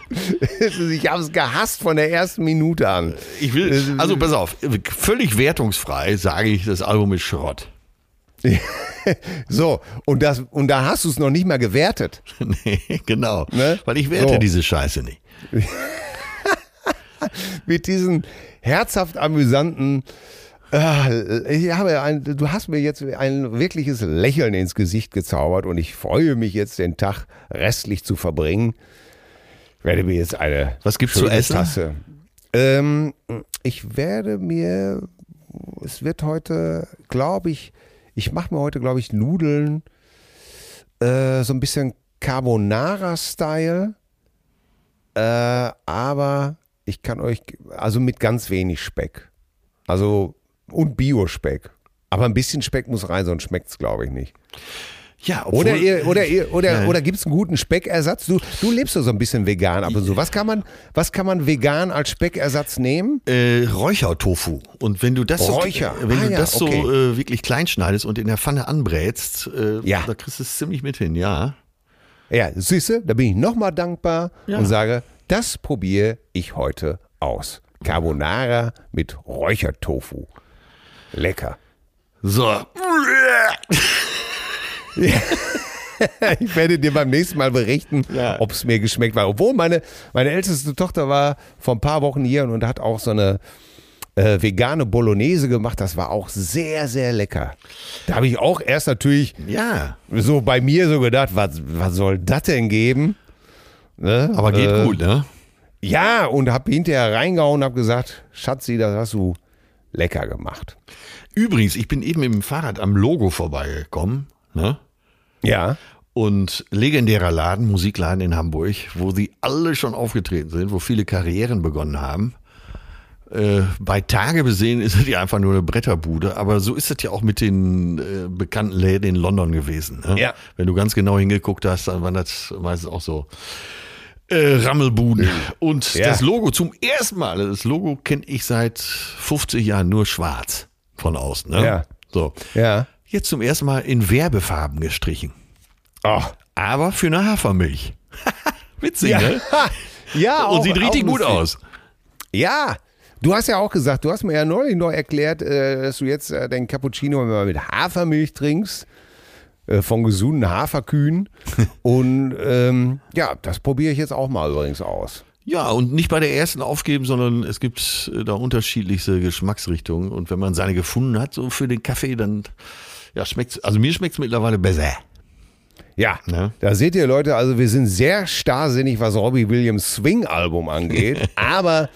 ich habe es gehasst von der ersten Minute an. Ich will, also pass auf, völlig wertungsfrei sage ich, das Album ist Schrott. So, und, das, und da hast du es noch nicht mal gewertet. nee, genau. Ne? Weil ich werte So. diese Scheiße nicht. mit diesen herzhaft amüsanten. Äh, ich habe ein, du hast mir jetzt ein wirkliches Lächeln ins Gesicht gezaubert und ich freue mich jetzt, den Tag restlich zu verbringen. Ich werde mir jetzt eine Was gibt's zu essen? Tasse. Ähm, ich werde mir, es wird heute, glaube ich, ich mache mir heute, glaube ich, Nudeln, äh, so ein bisschen Carbonara-Style. Äh, aber ich kann euch, also mit ganz wenig Speck. Also, und Bio-Speck. Aber ein bisschen Speck muss rein, sonst schmeckt es, glaube ich, nicht. Ja, obwohl, Oder, ihr, oder, ihr, oder, Ja. oder gibt es einen guten Speckersatz? Du, du lebst so ein bisschen vegan ab und so. Was kann man, was kann man vegan als Speckersatz nehmen? Äh, Räuchertofu. Und wenn du das Räucher. so, wenn Ah du ja, das okay. so äh, wirklich klein schneidest und in der Pfanne anbrätst, äh, Ja. da kriegst du es ziemlich mit hin, ja. Ja, siehste, da bin ich nochmal dankbar Ja. und sage, das probiere ich heute aus. Carbonara mit Räuchertofu. Lecker. So. Ich werde dir beim nächsten Mal berichten, Ja. ob es mir geschmeckt war. Obwohl meine, meine älteste Tochter war vor ein paar Wochen hier und hat auch so eine äh, vegane Bolognese gemacht. Das war auch sehr, sehr lecker. Da habe ich auch erst natürlich Ja, so bei mir so gedacht, was, was soll das denn geben? Ne? aber geht Äh, gut, ne? Ja, und habe hinterher reingehauen und habe gesagt, Schatzi, das hast du lecker gemacht. Übrigens, ich bin eben mit dem Fahrrad am Logo vorbeigekommen, ne? Ja. Und legendärer Laden, Musikladen in Hamburg, wo sie alle schon aufgetreten sind, wo viele Karrieren begonnen haben. Äh, bei Tage besehen ist es ja einfach nur eine Bretterbude, aber so ist es ja auch mit den äh, bekannten Läden in London gewesen. Ne? Ja. Wenn du ganz genau hingeguckt hast, dann waren das meistens auch so äh, Rammelbuden. Und Ja. das Logo zum ersten Mal, das Logo kenne ich seit 50 Jahren nur schwarz von außen. Ne? Ja. So. Ja. Jetzt zum ersten Mal in Werbefarben gestrichen. Ach. Aber für eine Hafermilch. Witzig, Ja. ne? ja, Und auch- sieht richtig gut lustig. aus. Ja. Du hast ja auch gesagt, du hast mir ja neulich noch erklärt, äh, dass du jetzt äh, den Cappuccino immer mit Hafermilch trinkst, äh, von gesunden Haferkühen. Und ähm, ja, das probiere ich jetzt auch mal übrigens aus. Ja, und nicht bei der ersten aufgeben, sondern es gibt da unterschiedlichste Geschmacksrichtungen. Und wenn man seine gefunden hat, so für den Kaffee, dann ja, schmeckt's, also mir schmeckt's mittlerweile besser. Ja, Ne? da seht ihr Leute, also wir sind sehr starrsinnig, was Robbie Williams Swing-Album angeht. aber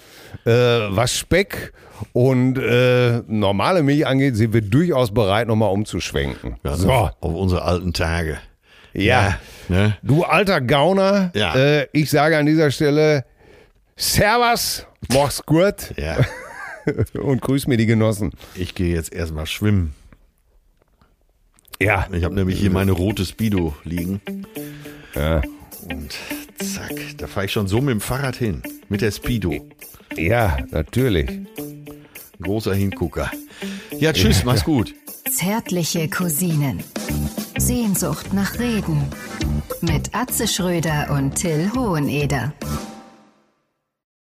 äh, was Speck und äh, normale Milch angeht, sind wir durchaus bereit, nochmal umzuschwenken. Ja, so, auf, unsere alten Tage. ja. Ne? Du alter Gauner, Ja. äh, ich sage an dieser Stelle Servus, mach's gut Ja, und grüß mir die Genossen. ich gehe jetzt erstmal schwimmen. Ja, Ich habe nämlich hier meine rote Speedo liegen. ja, Und zack, da fahre ich schon so mit dem Fahrrad hin. Mit der Speedo. ja natürlich. Großer Hingucker. Ja, tschüss, mach's gut. Zärtliche Cousinen. Sehnsucht nach Reden. Mit Atze Schröder und Till Hoheneder.